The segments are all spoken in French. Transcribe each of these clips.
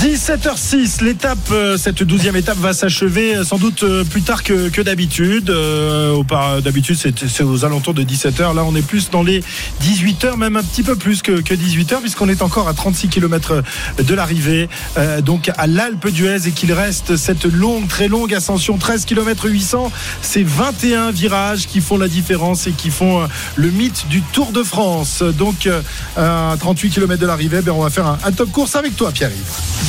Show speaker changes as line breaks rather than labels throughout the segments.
17h06, l'étape, euh, cette douzième étape va s'achever euh, sans doute euh, plus tard que, que d'habitude. Euh, d'habitude, c'est, aux alentours de 17h. Là, on est plus dans les 18h, même un petit peu plus que, que 18h, puisqu'on est encore à 36 km de l'arrivée, donc à l'Alpe d'Huez, et qu'il reste cette longue, très longue ascension, 13 km 800. C'est 21 virages qui font la différence et qui font le mythe du Tour de France. Donc, à 38 km de l'arrivée, ben, on va faire un top course avec toi, Pierre-Yves.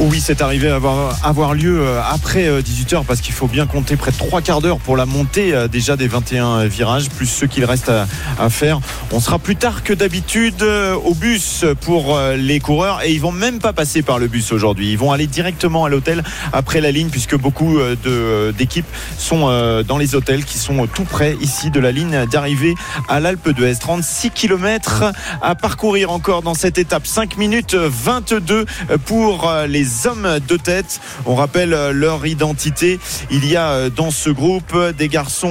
Oui, c'est arrivé à avoir, lieu euh, après 18h parce qu'il faut bien compter près de trois quarts d'heure pour la montée euh, déjà des 21 virages, plus ceux qu'il reste à, faire. On sera plus tard que d'habitude euh, au bus pour euh, les coureurs et ils vont même pas passer par le bus aujourd'hui. Ils vont aller directement à l'hôtel après la ligne puisque beaucoup euh, d'équipes sont euh, dans les hôtels qui sont tout près ici de la ligne d'arrivée à l'Alpe d'Huez. 36 km à parcourir encore dans cette étape. 5 minutes 22 pour euh, les hommes de tête. On rappelle euh, leur identité. Il y a euh, dans ce groupe des garçons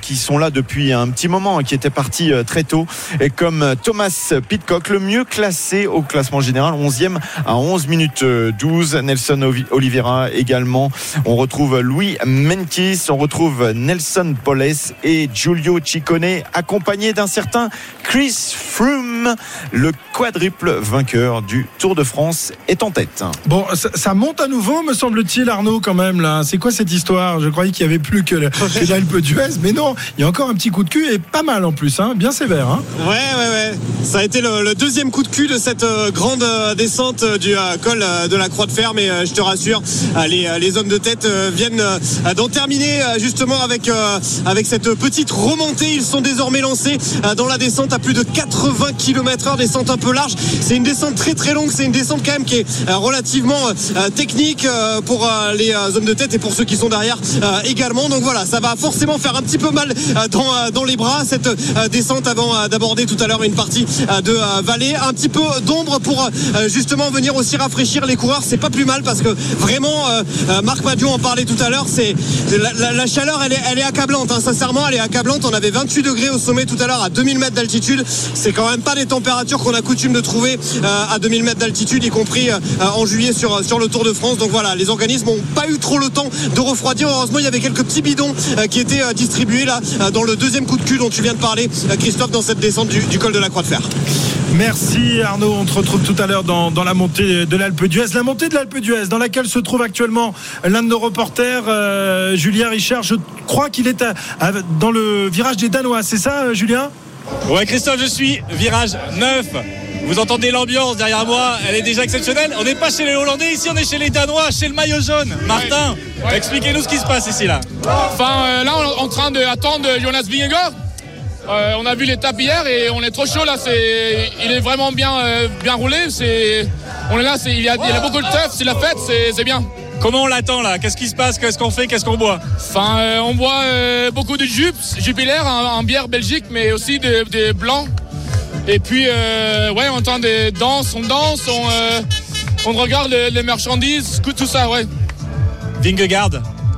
qui sont là depuis un petit moment, qui étaient partis très tôt, et comme Thomas Pitcock, le mieux classé au classement général, 11e à 11 minutes euh, 12. Nelson Oliveira également. On retrouve Louis Menkis, on retrouve Nelson Poles et Giulio Ciccone, accompagné d'un certain Chris Froome, le quadruple vainqueur du Tour de France, est en tête.
Bon, ça, ça monte à nouveau, me semble-t-il, Arnaud, quand même, là. C'est quoi cette histoire? Je croyais qu'il n'y avait plus que, le- que l'Alpe d'Huez, mais non, il y a encore un petit coup de cul et pas mal en plus, hein, bien sévère. Hein.
Ouais, ouais, ouais. Ça a été le, le deuxième coup de cul de cette euh, grande euh, descente euh, du euh, col euh, de la Croix de Fer. Mais euh, je te rassure, euh, les, euh, les hommes de tête euh, viennent euh, d'en terminer euh, justement avec, euh, avec cette petite remontée. Ils sont désormais lancés euh, dans la descente à plus de 80 km heure, descente un peu large. C'est une descente très très longue. C'est une descente quand même qui est relativement euh, technique euh, pour euh, les euh, hommes de tête et pour ceux qui sont derrière euh, également. Donc voilà, ça va forcément faire un petit peu mal euh, dans, euh, dans les bras cette euh, descente avant euh, d'aborder tout à l'heure une partie euh, de euh, vallée. Un petit peu d'ombre pour euh, justement venir aussi rafraîchir les coureurs. C'est pas plus mal parce que vraiment, euh, euh, Marc Madiot en parlait tout à l'heure. C'est la, la- chaleur, elle est, elle est accablante. hein. Sincèrement, elle est accablante. On avait 28 degrés au sommet tout à l'heure à 2000 mètres d'altitude. C'est quand même pas des températures qu'on a coutume de trouver euh, à 2000 mètres d'altitude, y compris euh, en juillet sur sur le Tour de France. Donc voilà, les organismes n'ont pas eu trop le temps de refroidir. Heureusement, il y avait quelques petits bidons euh, qui étaient euh, distribués là euh, dans le deuxième coup de cul dont tu viens de parler, euh, Christophe, dans cette descente du, du col de la Croix de Fer.
Merci Arnaud, on te retrouve tout à l'heure dans, dans la montée de l'Alpe d'Huez. La montée de l'Alpe d'Huez, dans laquelle se trouve actuellement l'un de nos reporters, euh, Julien Richard. Je crois qu'il est à- à- dans le virage des Danois, c'est ça, euh, Julien?
Ouais Christophe, je suis virage 9. Vous entendez l'ambiance derrière moi, elle est déjà exceptionnelle. On n'est pas chez les Hollandais ici, on est chez les Danois, chez le maillot jaune. Martin, expliquez-nous ce qui se passe ici là.
Enfin, euh, là, on est en train d'attendre Jonas Vingegaard. Euh, on a vu l'étape hier et on est trop chaud là. C'est, il est vraiment bien, euh, bien roulé. C'est, on est là. C'est, il, y a, il y a beaucoup de teuf. C'est la fête. C'est, bien.
Comment on l'attend là? Qu'est-ce qui se passe? Qu'est-ce qu'on fait? Qu'est-ce qu'on boit?
Enfin, euh, on boit beaucoup de jupes, jupiler en, bière belgique, mais aussi des des blancs. Et puis, euh, ouais, on entend des danses, on danse, on, euh, on regarde les, les marchandises, tout ça, ouais.
Vingegaard,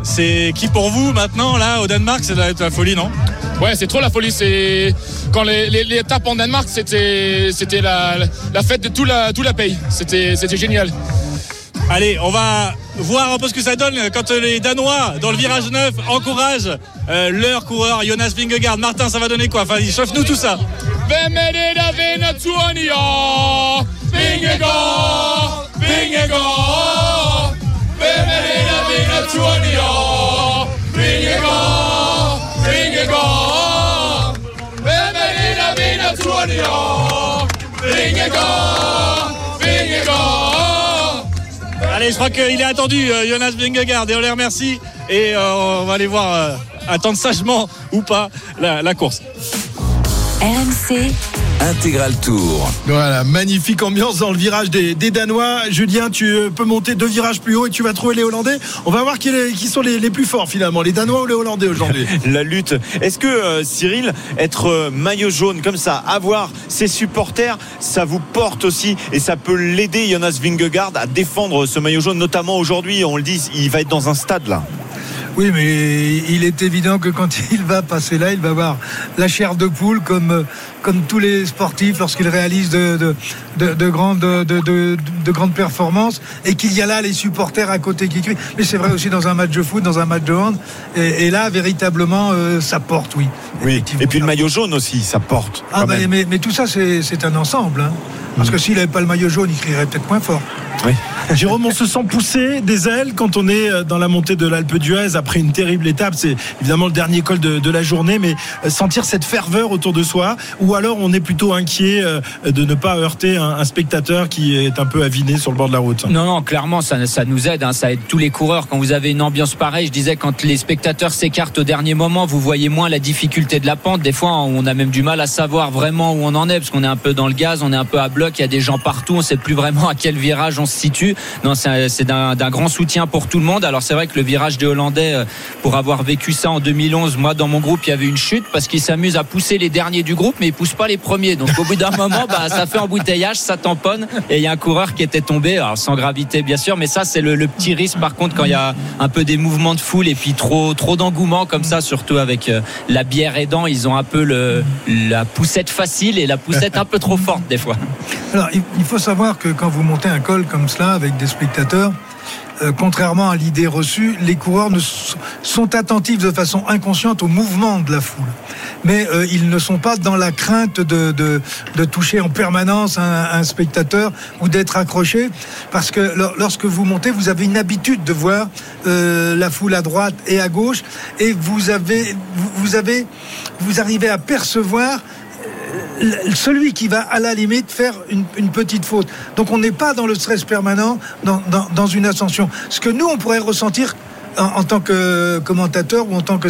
c'est qui pour vous maintenant là au Danemark? C'est de la, la folie, non?
Ouais, c'est trop la folie. C'est quand les, les, les étapes en Danemark, c'était c'était la, la fête de tout la tout la pays. C'était c'était génial.
Allez, on va voir un peu ce que ça donne quand les Danois, dans le virage 9, encouragent euh, leur coureur Jonas Vingegaard. Martin, ça va donner quoi Enfin, chauffe-nous tout ça. Je crois qu'il est attendu, euh, Jonas Vingegaard, et on les remercie. Et euh, on va aller voir, euh, attendre sagement ou pas la, course.
Intégral Tour.
Voilà, magnifique ambiance dans le virage des, des Danois. Julien, tu euh, peux monter deux virages plus haut et tu vas trouver les Hollandais. On va voir qui, est- qui sont les, les plus forts finalement, les Danois ou les Hollandais aujourd'hui.
La lutte. Est-ce que euh, Cyril, être euh, maillot jaune comme ça, avoir ses supporters, ça vous porte aussi et ça peut l'aider Jonas Vingegaard à défendre ce maillot jaune, notamment aujourd'hui. On le dit, il va être dans un stade là.
Oui, mais il est évident que quand il va passer là, il va avoir la chair de poule comme, euh, comme tous les sportifs lorsqu'ils réalisent de, de, de, de grandes, de, de, de grandes performances et qu'il y a là les supporters à côté qui crient. Mais c'est vrai aussi dans un match de foot, dans un match de hand. Et, et là, véritablement, euh, ça porte, oui.
Oui. Et puis le maillot jaune aussi, ça porte.
Ah
quand
bah,
même.
mais, mais tout ça, c'est un ensemble. hein. Parce que s'il n'avait pas le maillot jaune, il crierait peut-être moins fort.
Jérôme, on se sent pousser des ailes quand on est euh, dans la montée de l'Alpe d'Huez après une terrible étape. C'est évidemment le dernier col de, de la journée, mais euh, sentir cette ferveur autour de soi, ou alors on est plutôt inquiet euh, de ne pas heurter un, spectateur qui est un peu aviné sur le bord de la route.
Non, non, clairement, ça, ça nous aide. hein, ça aide tous les coureurs. Quand vous avez une ambiance pareille, je disais, quand les spectateurs s'écartent au dernier moment, vous voyez moins la difficulté de la pente. Des fois, on a même du mal à savoir vraiment où on en est, parce qu'on est un peu dans le gaz, on est un peu à bloc, il y a des gens partout, on sait plus vraiment à quel virage on se situe. Non, c'est d'un grand soutien pour tout le monde. Alors c'est vrai que le virage des Hollandais, euh, pour avoir vécu ça en 2011, moi dans mon groupe, il y avait une chute parce qu'ils s'amusent à pousser les derniers du groupe, mais ils pas les premiers. Donc au bout d'un moment, bah, ça fait embouteillage, ça tamponne, et il y a un coureur qui était tombé, sans gravité bien sûr, mais ça c'est le, petit risque par contre quand il y a un peu des mouvements de foule et puis trop trop d'engouement comme ça, surtout avec euh, la bière aidant, ils ont un peu la poussette facile et la poussette un peu trop forte des fois.
Alors, il faut savoir que quand vous montez un col comme cela avec des spectateurs, euh, contrairement à l'idée reçue, les coureurs sont attentifs de façon inconsciente au mouvement de la foule. Mais euh, ils ne sont pas dans la crainte de, de, de toucher en permanence un, spectateur ou d'être accroché. Parce que lor- lorsque vous montez, vous avez une habitude de voir euh, la foule à droite et à gauche. Et vous avez, avez, vous arrivez à percevoir celui qui va à la limite faire une, petite faute. Donc on n'est pas dans le stress permanent dans une ascension. Ce que nous, on pourrait ressentir en, en tant que commentateur ou en tant que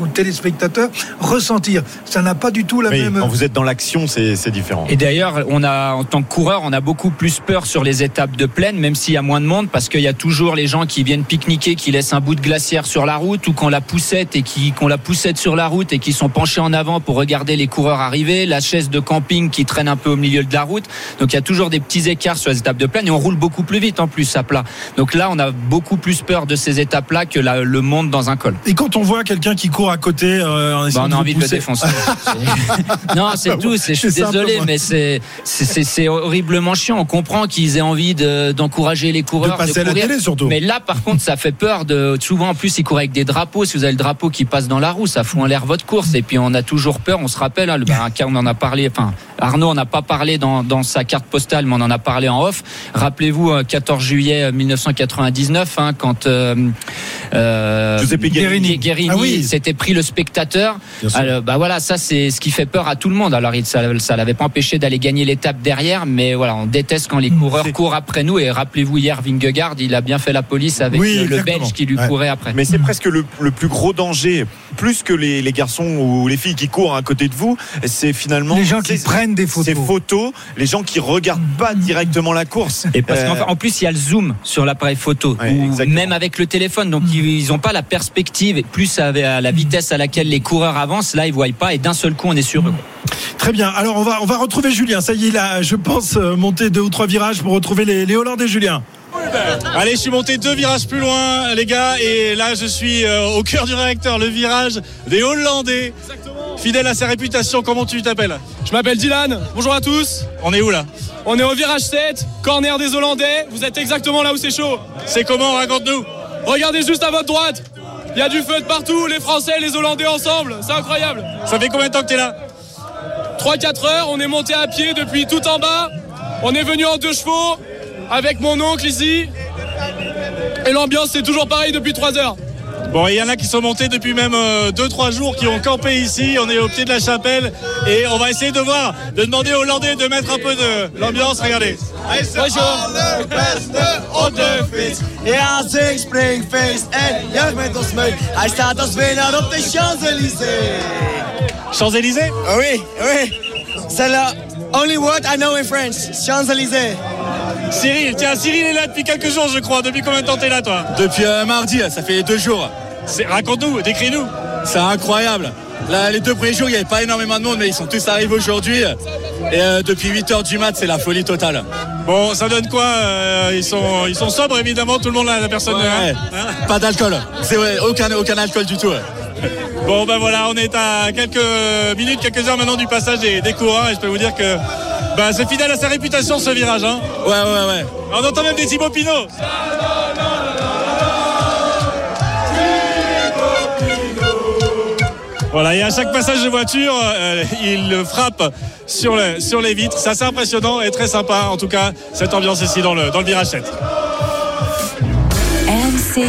ou téléspectateur, ressentir. Ça n'a pas du tout la
Oui,
même...
quand vous êtes dans l'action, c'est c'est différent.
Et d'ailleurs, on a, en tant que coureur, on a beaucoup plus peur sur les étapes de plaine, même s'il y a moins de monde, parce qu'il y a toujours les gens qui viennent pique-niquer, qui laissent un bout de glacière sur la route, ou qu'on la poussette et qui, qu'on la poussette sur la route et qui sont penchés en avant pour regarder les coureurs arriver, la chaise de camping qui traîne un peu au milieu de la route. Donc il y a toujours des petits écarts sur les étapes de plaine et on roule beaucoup plus vite en plus à plat. Donc là, on a beaucoup plus peur de ces étapes-là que la- le monde dans un col.
Et quand on voit quelqu'un qui court à côté, euh,
Bah, on
de
a envie de le défoncer. Non, c'est tout. c'est- Je suis désolé, mais c'est horriblement chiant. On comprend qu'ils aient envie de- d'encourager les coureurs,
passer à la télé, surtout.
Mais là, par contre, ça fait peur. De souvent, en plus, ils courent avec des drapeaux. Si vous avez le drapeau qui passe dans la roue, ça fout en l'air votre course. Et puis, on a toujours peur. On se rappelle, hein, le bah, on en a parlé. Enfin, Arnaud en a pas parlé dans, dans sa carte postale, mais on en a parlé en off. Rappelez-vous, euh, 14 juillet 1999, hein, quand euh, euh,
Giuseppe Guerini.
Guerini
Ah oui.
s'était pris le spectateur.
Bien sûr.
Alors, bah voilà, ça c'est ce qui fait peur à tout le monde. Alors il- ça, ça l'avait pas empêché d'aller gagner l'étape derrière, mais voilà, on déteste quand les coureurs courent après nous. Et rappelez-vous hier, Vingegaard, il a bien fait la police avec
Oui,
le. Belge qui lui
Ouais.
courait après.
Mais c'est presque le, le plus gros danger, plus que les, les garçons ou les filles qui courent à côté de vous. C'est finalement
Les gens qui prennent des photos.
Ces photos, les gens qui regardent pas directement la course.
Et parce
Euh,
qu'en fait, en plus, il y a le zoom sur l'appareil photo,
Ouais,
ou
exactement.
même avec le téléphone. Donc, ils n'ont pas la perspective. Et plus à la vitesse à laquelle les coureurs avancent, là, ils voient pas. Et d'un seul coup, on est sur eux.
Très bien. Alors on va on va retrouver Julien. Ça y est, là, je pense euh, monter deux ou trois virages pour retrouver les, les Hollandais. Julien.
Allez, je suis monté deux virages plus loin, les gars, et là, je suis euh, au cœur du réacteur, le virage des Hollandais. Fidèle à sa réputation, comment tu t'appelles?
Je m'appelle Dylan, bonjour à tous.
On est où là?
On est au virage 7, corner des Hollandais. Vous êtes exactement là où c'est chaud.
C'est comment? Raconte-nous.
Regardez juste à votre droite. Il y a du feu de partout, les Français et les Hollandais ensemble. C'est incroyable.
Ça fait combien de temps que t'es là?
3-4 heures, on est monté à pied depuis tout en bas. On est venu en deux chevaux avec mon oncle ici. Et l'ambiance c'est toujours pareil depuis 3 heures.
Bon, il y en a qui sont montés depuis même 2-3 jours, qui ont campé ici. On est au pied de la chapelle et on va essayer de voir, de demander aux Hollandais de mettre un peu de l'ambiance. Regardez.
Bonjour.
Ja, zeg springfeest en juich met ons mee. Hij staat als winnaar op de Champs-Élysées.
Champs-Élysées?
Oh oui, oui. C'est le only word I know in French. Champs-Élysées.
Cyril, tiens, Cyril est là depuis quelques jours, je crois. Depuis combien de temps t'es là, toi
Depuis euh, mardi, là, ça fait deux jours.
Raconte-nous, décris-nous.
C'est incroyable. Là, les deux premiers jours, il n'y avait pas énormément de monde, mais ils sont tous arrivés aujourd'hui. Et euh, depuis 8h du mat, c'est la folie totale.
Bon, ça donne quoi euh, ils, sont, ils sont sobres, évidemment, tout le monde, là, la personne.
Ouais.
hein
Pas d'alcool. Aucun, aucun alcool du tout. ouais.
Bon, ben voilà, on est à quelques minutes, quelques heures maintenant du passage des, des coureurs, et je peux vous dire que bah, c'est fidèle à sa réputation, ce virage. Hein.
Ouais, ouais, ouais.
On entend même des Thibaut Pinot. Voilà, et à chaque passage de voiture, euh, il frappe sur, le- sur les vitres. C'est assez impressionnant et très sympa, en tout cas, cette ambiance ici dans le, dans le virage 7.
RMC,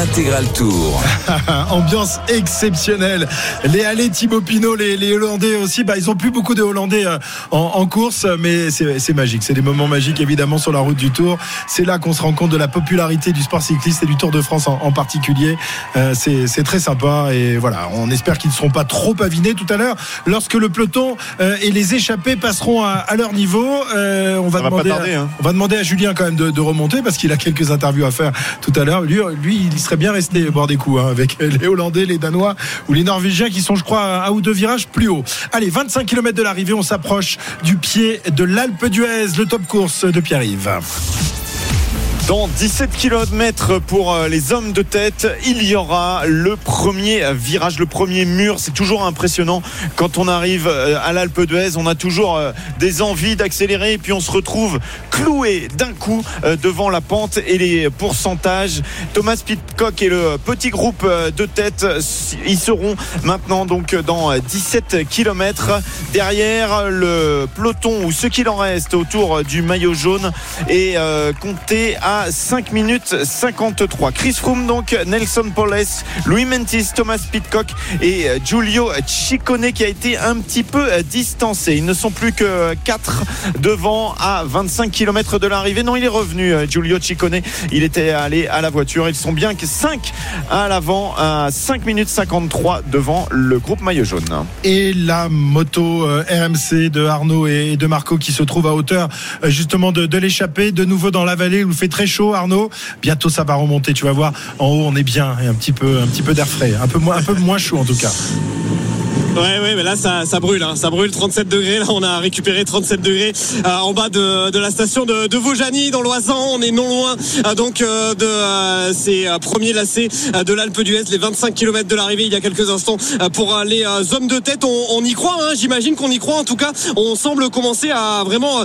Intégral Tour.
Ambiance exceptionnelle. Les allées Thibaut Pinot, les, les Hollandais aussi. Bah, ils ont plus beaucoup de Hollandais euh, en, en course, mais c'est magique. C'est des moments magiques évidemment sur la route du Tour. C'est là qu'on se rend compte de la popularité du sport cycliste et du Tour de France en, en particulier. Euh, c'est très sympa et voilà. On espère qu'ils ne seront pas trop pavinés tout à l'heure lorsque le peloton euh, et les échappés passeront à, à leur niveau. Euh, on va demander.
tarder,
à,
hein.
on va demander à Julien quand même de, de remonter parce qu'il a quelques interviews à faire tout à l'heure. Lui, lui, il serait bien resté boire des coups hein, avec les Hollandais, les Danois ou les Norvégiens qui sont, je crois, à un ou deux virages plus haut. Allez, 25 km de l'arrivée, on s'approche du pied de l'Alpe d'Huez, le top course de Pierre-Yves.
Dans 17 km pour euh, les hommes de tête, il y aura le premier virage, le premier mur. C'est toujours impressionnant quand on arrive euh, à l'Alpe d'Huez. On a toujours euh, des envies d'accélérer et puis on se retrouve cloué d'un coup devant la pente et les pourcentages. Thomas Pitcock et le petit groupe de tête, ils seront maintenant donc dans 17 km derrière le peloton ou ce qu'il en reste autour du maillot jaune et compté à 5 minutes 53. Chris Froome donc, Nelson Poles, Louis Mentis, Thomas Pitcock et euh, Giulio Ciccone qui a été un petit peu euh, distancé. Ils ne sont plus que 4 devant à 25 km de l'arrivée. Non, il est revenu euh, Giulio Ciccone. Il était allé à la voiture. Ils sont bien que 5 à l'avant à 5 minutes 53 devant le groupe maillot jaune.
Et la moto euh, RMC de Arnaud et de Marco qui se trouve à hauteur euh, justement de, l'échappée, de nouveau dans la vallée où fait très chaud Arnaud. Bientôt ça va remonter, tu vas voir. En haut on est bien et un petit peu, un petit peu d'air frais, un peu moins, un peu moins chaud en tout cas.
Ouais, ouais, mais là, ça, ça brûle, hein. ça brûle 37 degrés. Là, on a récupéré 37 degrés euh, en bas de, de la station de, de dans l'Oisan. On est non loin, euh, donc, euh, de euh, ces euh, premiers lacets euh, de l'Alpe d'Huez, les 25 km de l'arrivée il y a quelques instants pour les hommes de tête. On, on y croit, hein. j'imagine qu'on y croit. En tout cas, on semble commencer à vraiment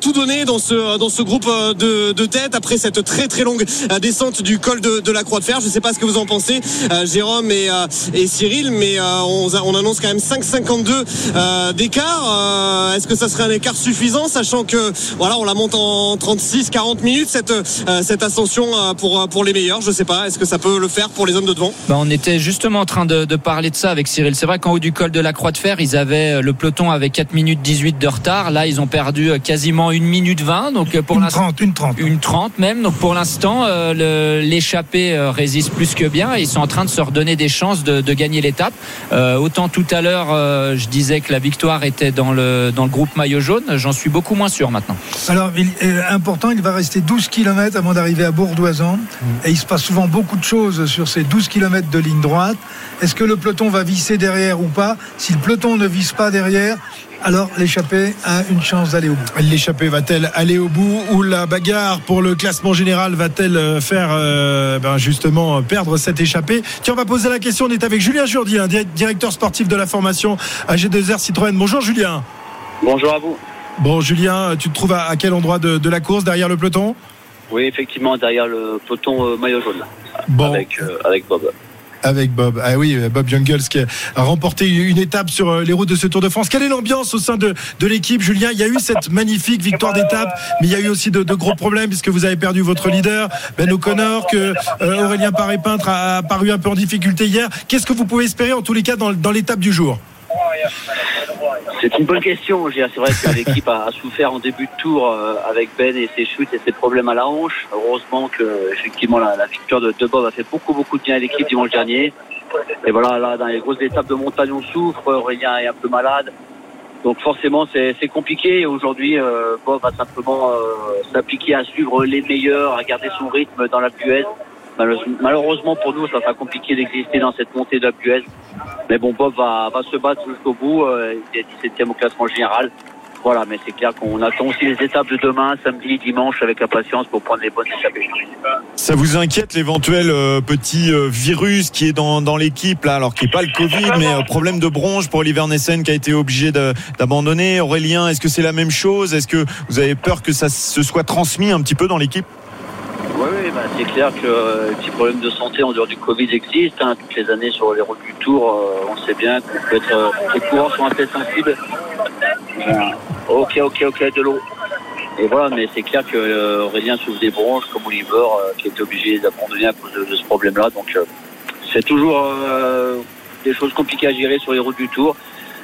tout donner dans ce, dans ce groupe de, de tête après cette très très longue descente du col de, la Croix de Fer. Je sais pas ce que vous en pensez, Jérôme et, et Cyril, mais on, on annonce quand même 5,52 euh, d'écart. Euh, Est-ce que ça serait un écart suffisant, sachant que voilà, on la monte en 36-40 minutes cette euh, cette ascension euh, pour pour les meilleurs. Je sais pas. Est-ce que ça peut le faire pour les hommes de devant?
Bah, on était justement en train de, de parler de ça avec Cyril. C'est vrai qu'en haut du col de la Croix de Fer, ils avaient le peloton avec 4 minutes 18 de retard. Là, ils ont perdu quasiment 1 minute 20. Donc pour
Une
l'instant,
30, une 30.
une 30 même. Donc pour l'instant, euh, l'échappée euh, résiste plus que bien. Ils sont en train de se redonner des chances de, de gagner l'étape. Euh, autant tout à l'heure, euh, je disais que la victoire était dans le dans le groupe maillot jaune. J'en suis beaucoup moins sûr maintenant.
Alors, important, il va rester 12 km avant d'arriver à Bourdoisan. Et il se passe souvent beaucoup de choses sur ces 12 km de ligne droite. Est-ce que le peloton va visser derrière ou pas? Si le peloton ne vise pas derrière, alors l'échappée a une chance d'aller au bout.
L'échappée va-t-elle aller au bout ou la bagarre pour le classement général va-t-elle euh, faire euh, ben, justement perdre cette échappée? Tiens, on va poser la question. On est avec Julien Jourdi, un di- directeur sportif de la formation à G2R Citroën. Bonjour Julien.
Bonjour à vous.
Bon Julien, tu te trouves à, à quel endroit de, de la course derrière le peloton?
Oui, effectivement, derrière le peloton euh, maillot jaune,
Bon,
avec, euh, avec Bob.
Avec Bob. Ah oui, Bob Jungels qui a remporté une étape sur euh, les routes de ce Tour de France. Quelle est l'ambiance au sein de, de l'équipe, Julien? Il y a eu cette magnifique victoire d'étape, mais il y a eu aussi de, gros problèmes puisque vous avez perdu votre leader, Ben O'Connor, que euh, Aurélien Paré-Peintre a paru un peu en difficulté hier. Qu'est-ce que vous pouvez espérer en tous les cas dans, dans l'étape du jour?
C'est une bonne question. C'est vrai que l'équipe a, souffert en début de tour euh, avec Ben et ses chutes et ses problèmes à la hanche. Heureusement que effectivement la, la victoire de, Bob a fait beaucoup beaucoup de bien à l'équipe dimanche dernier. Et voilà, là dans les grosses étapes de montagne on souffre. Aurélien est un peu malade. Donc forcément c'est compliqué. Aujourd'hui euh, Bob va simplement euh, s'appliquer à suivre les meilleurs, à garder son rythme dans la Buez. Malheureusement- pour nous, ça sera compliqué d'exister dans cette montée Buez. Mais bon, Bob va, se battre jusqu'au bout. Euh, il est 17e au classement général. voilà, mais c'est clair qu'on attend aussi les étapes de demain, samedi, dimanche avec impatience pour prendre les bonnes échappées.
Ça vous inquiète l'éventuel euh, petit euh, virus qui est dans, dans l'équipe là, alors qui n'est pas le Covid, mais euh, problème de bronche pour Oliver Nessen qui a été obligé d'abandonner. Aurélien, est-ce que c'est la même chose? Est-ce que vous avez peur que ça se soit transmis un petit peu dans l'équipe?
Oui, oui, bah, c'est clair que euh, les petits problèmes de santé en dehors du Covid existent. hein. Toutes les années sur les routes du Tour, euh, on sait bien qu'on peut être, euh, les coureurs sont assez sensibles. Ok, ok, ok, de l'eau. Et voilà, mais c'est clair que euh, Aurélien souffre des bronches comme Oliver euh, qui était obligé d'abandonner à cause de, de ce problème-là. Donc euh, c'est toujours euh, des choses compliquées à gérer sur les routes du Tour.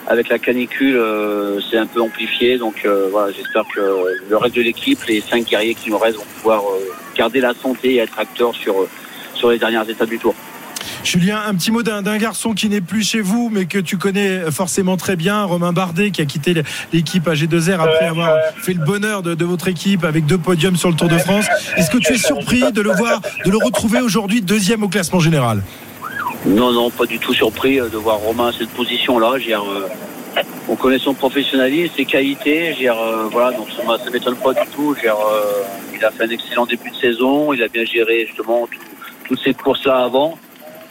Avec la canicule, euh, c'est un peu amplifié. Donc euh, voilà, j'espère que le reste de l'équipe, les cinq guerriers qui nous restent, vont pouvoir euh, garder la santé et être acteurs sur, sur les dernières étapes du Tour.
Julien, un petit mot d'un d'un garçon qui n'est plus chez vous, mais que tu connais forcément très bien, Romain Bardet, qui a quitté l'équipe AG2R après avoir fait le bonheur de, de votre équipe avec deux podiums sur le Tour de France. Est-ce que tu es surpris de le voir, de le retrouver aujourd'hui deuxième au classement général?
Non, non, pas du tout surpris euh, de voir Romain à cette position-là. Euh, on connaît son professionnalisme, ses qualités. Euh, voilà, donc ça ne m'étonne pas du tout. Euh, il a fait un excellent début de saison. Il a bien géré justement tout- toutes ces courses-là avant.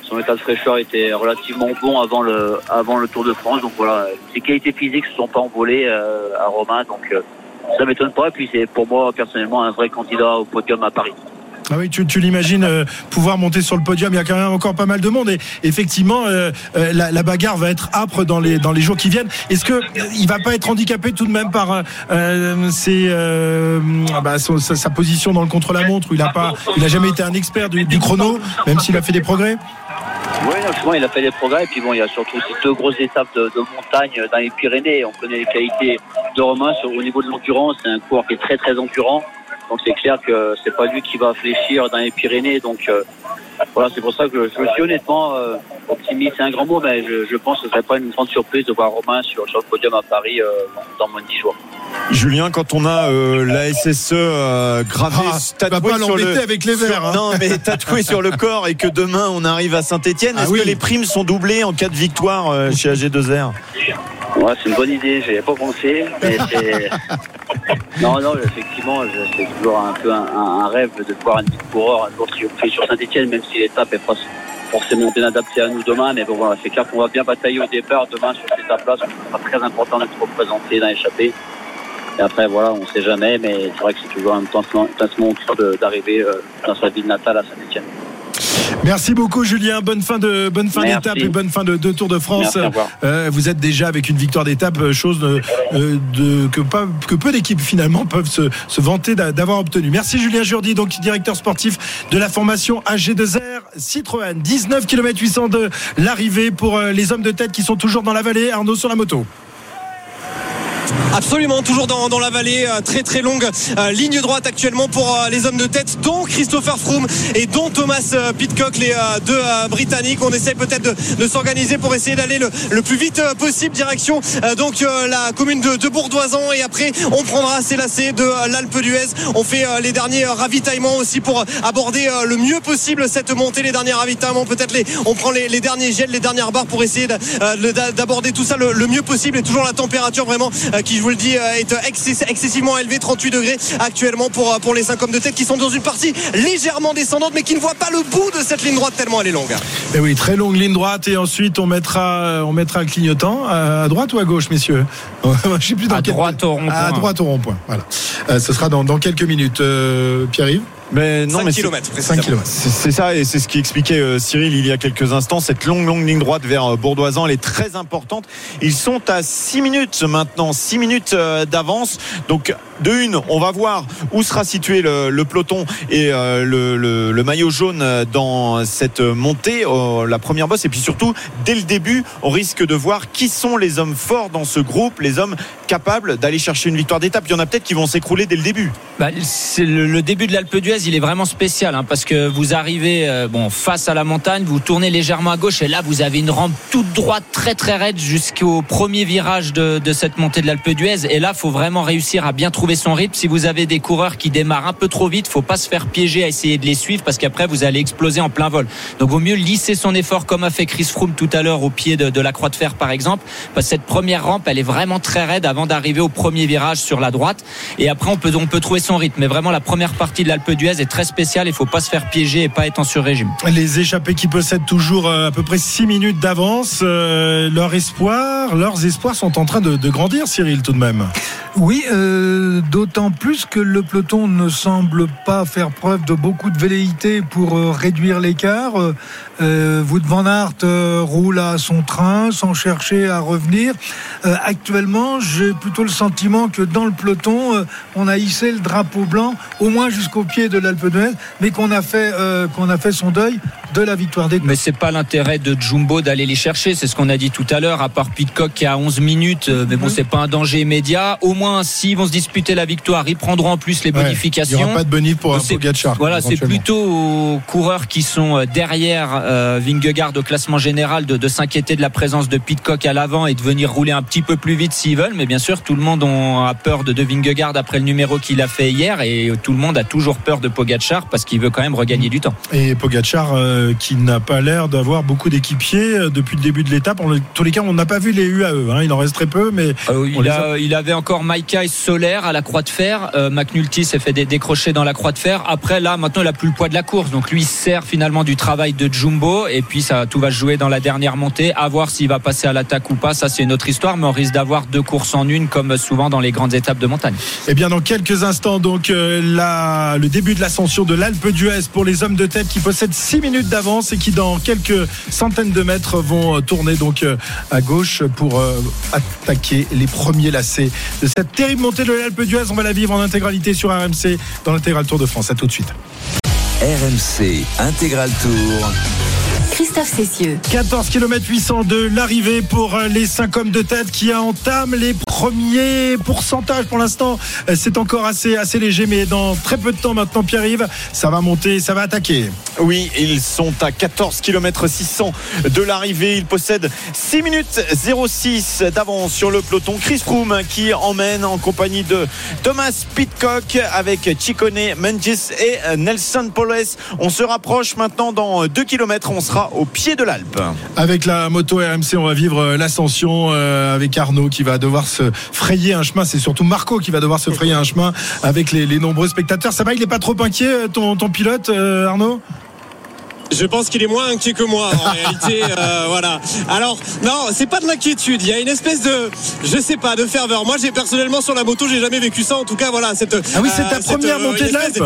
Son état de fraîcheur était relativement bon avant le, avant le Tour de France. Donc voilà, ses qualités physiques ne se sont pas envolées euh, à Romain. Donc ça m'étonne pas. Et puis c'est pour moi personnellement un vrai candidat au podium à Paris.
Ah oui, tu, l'imagines euh, pouvoir monter sur le podium. Il y a quand même encore pas mal de monde et effectivement, euh, euh, la, la bagarre va être âpre dans les dans les jours qui viennent. Est-ce que euh, il va pas être handicapé tout de même par euh, euh, ses, euh, bah, sa, sa position dans le contre-la-montre où il a pas, il jamais été un expert du, du chrono, même s'il a fait des progrès?
Oui, franchement, il a fait des progrès. Et puis bon, il y a surtout ces deux grosses étapes de, de montagne dans les Pyrénées. On connaît les qualités de Romain sur, au niveau de l'endurance. C'est un coureur qui est très très endurant. Donc c'est clair que c'est pas lui qui va fléchir dans les Pyrénées. Donc euh, voilà, c'est pour ça que je, je suis honnêtement euh, optimiste. C'est un grand mot, mais je, je pense que ce serait pas une grande surprise de voir Romain sur, sur le podium à Paris euh, dans moins de 10 jours.
Julien, quand on a euh, la SSE euh, gravée,
Ah,
tatouée sur le
l'embêter avec les verres, hein.
non mais tatouée sur le corps et que demain on arrive à Saint-Étienne,
Ah
est-ce
oui.
que les primes sont doublées en cas de victoire euh, chez AG2R
Ouais, c'est une bonne idée, j'y avais pas pensé. Mais non, non, effectivement, c'est toujours un peu un, rêve de voir un coureur un jour sur Saint-Etienne, même si l'étape est forcément bien adaptée à nous demain. Mais bon, voilà, c'est clair qu'on va bien batailler au départ demain sur cette étape-là, ce sera très important d'être représenté dans l'échappée. Et après, voilà, on sait jamais, mais c'est vrai que c'est toujours un de- d'arriver euh, dans sa ville natale à Saint-Etienne.
Merci beaucoup Julien. Bonne fin de bonne fin d'étape et bonne fin de, de Tour de France. Euh, vous êtes déjà avec une victoire d'étape, euh, chose de, euh, de- que, pas, que peu d'équipes finalement peuvent se, se vanter d'a- d'avoir obtenu. Merci Julien Jourdi, donc directeur sportif de la formation AG2R Citroën. 19 km 800 de l'arrivée pour les hommes de tête qui sont toujours dans la vallée. Arnaud sur la moto.
Absolument, toujours dans, la vallée, euh, très très longue euh, ligne droite actuellement pour euh, les hommes de tête, dont Christopher Froome et dont Thomas Pitcock, les deux Britanniques. On essaie peut-être de, s'organiser pour essayer d'aller le, plus vite possible direction donc la commune de, de Bourdoisan et après on prendra ces lacets de l'Alpe d'Huez. On fait les derniers ravitaillements aussi pour aborder le mieux possible cette montée, les derniers ravitaillements. Peut-être on prend les, derniers gels, les dernières barres pour essayer de- de- d'aborder tout ça le, mieux possible et toujours la température vraiment qui je vous le dis euh, est excess- excessivement élevée 38 degrés actuellement pour, euh, pour les 5 hommes de tête qui sont dans une partie légèrement descendante mais qui ne voient pas le bout de cette ligne droite tellement elle est longue
Et Eh oui, très longue ligne droite et ensuite on mettra on mettra un clignotant à droite ou à gauche, messieurs? Je sais plus dans
À
quel-
droite au rond-point.
À droite au rond-point. Voilà. Euh, ce sera dans, dans quelques minutes. Euh, Pierre-Yves.
Mais non,
5
mais c'est-
km
5 km.
C'est ça, et c'est ce qui expliquait euh, Cyril il y a quelques instants. Cette longue, longue ligne droite vers euh, Bourdoisan, elle est très importante. Ils sont à 6 minutes maintenant, 6 minutes euh, d'avance. Donc, de une, on va voir où sera situé le, le peloton et euh, le, le- le maillot jaune dans cette montée, euh, la première bosse. Et puis surtout, dès le début, on risque de voir qui sont les hommes forts dans ce groupe, les hommes capables d'aller chercher une victoire d'étape. Il y en a peut-être qui vont s'écrouler dès le début.
Bah, c'est le, le début de l'Alpe d'Huez il est vraiment spécial hein, parce que vous arrivez euh, bon face à la montagne, vous tournez légèrement à gauche et là vous avez une rampe toute droite, très très raide jusqu'au premier virage de, cette montée de l'Alpe d'Huez. Et là, faut vraiment réussir à bien trouver son rythme. Si vous avez des coureurs qui démarrent un peu trop vite, faut pas se faire piéger à essayer de les suivre parce qu'après vous allez exploser en plein vol. Donc vaut mieux lisser son effort comme a fait Chris Froome tout à l'heure au pied de, de la Croix de Fer par exemple, parce que cette première rampe, elle est vraiment très raide avant d'arriver au premier virage sur la droite. Et après on peut on peut trouver son rythme. Mais vraiment la première partie de l'Alpe d'Huez est très spéciale. Il faut pas se faire piéger et pas être en sur-régime.
Les échappés qui possèdent toujours euh, à peu près 6 minutes d'avance, euh, leur espoir, leurs espoirs sont en train de, de grandir, Cyril, tout de même.
Oui, euh, d'autant plus que le peloton ne semble pas faire preuve de beaucoup de velléité pour euh, réduire l'écart. Euh, Wout van Aert euh, roule à son train sans chercher à revenir. Euh, actuellement, j'ai plutôt le sentiment que dans le peloton, euh, on a hissé le drapeau blanc au moins jusqu'au pied de l'Alpe d'Huez, mais qu'on a fait euh, qu'on a fait son deuil de la victoire des
Mais c'est pas l'intérêt de Jumbo d'aller les chercher, c'est ce qu'on a dit tout à l'heure, à part Pitcock qui a 11 minutes, euh, mais bon, c'est pas un danger immédiat. Au moins, s'ils vont se disputer la victoire, ils prendront en plus les
Ouais,
bonifications.
Il n'y aura pas de bonif pour un Pogacar.
Voilà, c'est plutôt aux coureurs qui sont euh, derrière euh, Vingegaard au classement général de, de s'inquiéter de la présence de Pitcock à l'avant et de venir rouler un petit peu plus vite s'ils veulent. Mais bien sûr, tout le monde on a peur de, de Vingegaard après le numéro qu'il a fait hier et tout le monde a toujours peur de Pogacar parce qu'il veut quand même regagner du temps.
Et Pogacar euh, qui n'a pas l'air d'avoir beaucoup d'équipiers euh, depuis le début de l'étape. En tous les cas, on n'a pas vu les UAE. Hein. Il en reste très peu, mais
Euh, il,
les
a- il avait encore Maika et Solaire à la croix de fer. Euh, McNulty s'est fait dé- décrocher dans la croix de fer. Après, là, maintenant, il a plus le poids de la course. Donc, lui, il sert finalement du travail de Jumbo. Et puis, ça, tout va jouer dans la dernière montée. À voir s'il va passer à l'attaque ou pas. Ça, c'est une autre histoire. Mais on risque d'avoir deux courses en une, comme souvent dans les grandes étapes de montagne.
Eh bien, dans quelques instants, donc, la- le début de l'ascension de l'Alpe d'Huez pour les hommes de tête qui possèdent 6 minutes d'avance et qui, dans quelques centaines de mètres, vont euh, tourner donc euh, à gauche pour euh, attaquer les premiers lacets de cette terrible montée de l'Alpe d'Huez. On va la vivre en intégralité sur RMC dans l'intégral Tour de France. À tout de suite.
RMC Intégral Tour.
Christophe Cessieux.
14 km 800 de l'arrivée pour euh, les 5 hommes de tête qui entament les premiers pourcentages pour l'instant. euh, C'est encore assez, assez léger, mais dans très peu de temps maintenant, Pierre-Yves, ça va monter, ça va attaquer.
Oui, ils sont à 14 km 600 de l'arrivée. Ils possèdent 6 minutes 06 d'avance sur le peloton. Chris Froome qui emmène en compagnie de Thomas Pitcock avec Chicone Mengis et Nelson Poles. On se rapproche maintenant dans 2 km. On sera au pied de l'Alpe.
Avec la moto RMC, on va vivre l'ascension euh, avec Arnaud qui va devoir se frayer un chemin. C'est surtout Marco qui va devoir se frayer un chemin avec les, les nombreux spectateurs. Ça va, il n'est pas trop inquiet, euh, ton, ton pilote, euh, Arnaud?
Je pense qu'il est moins inquiet que moi en réalité. euh, voilà. Alors non, c'est pas de l'inquiétude. Il y a une espèce de, je sais pas, de ferveur. Moi, j'ai personnellement sur la moto, j'ai jamais vécu ça. En tout cas, voilà. Cette,
Ah oui, c'est
euh,
ta
cette,
première
euh,
montée de l'Alpe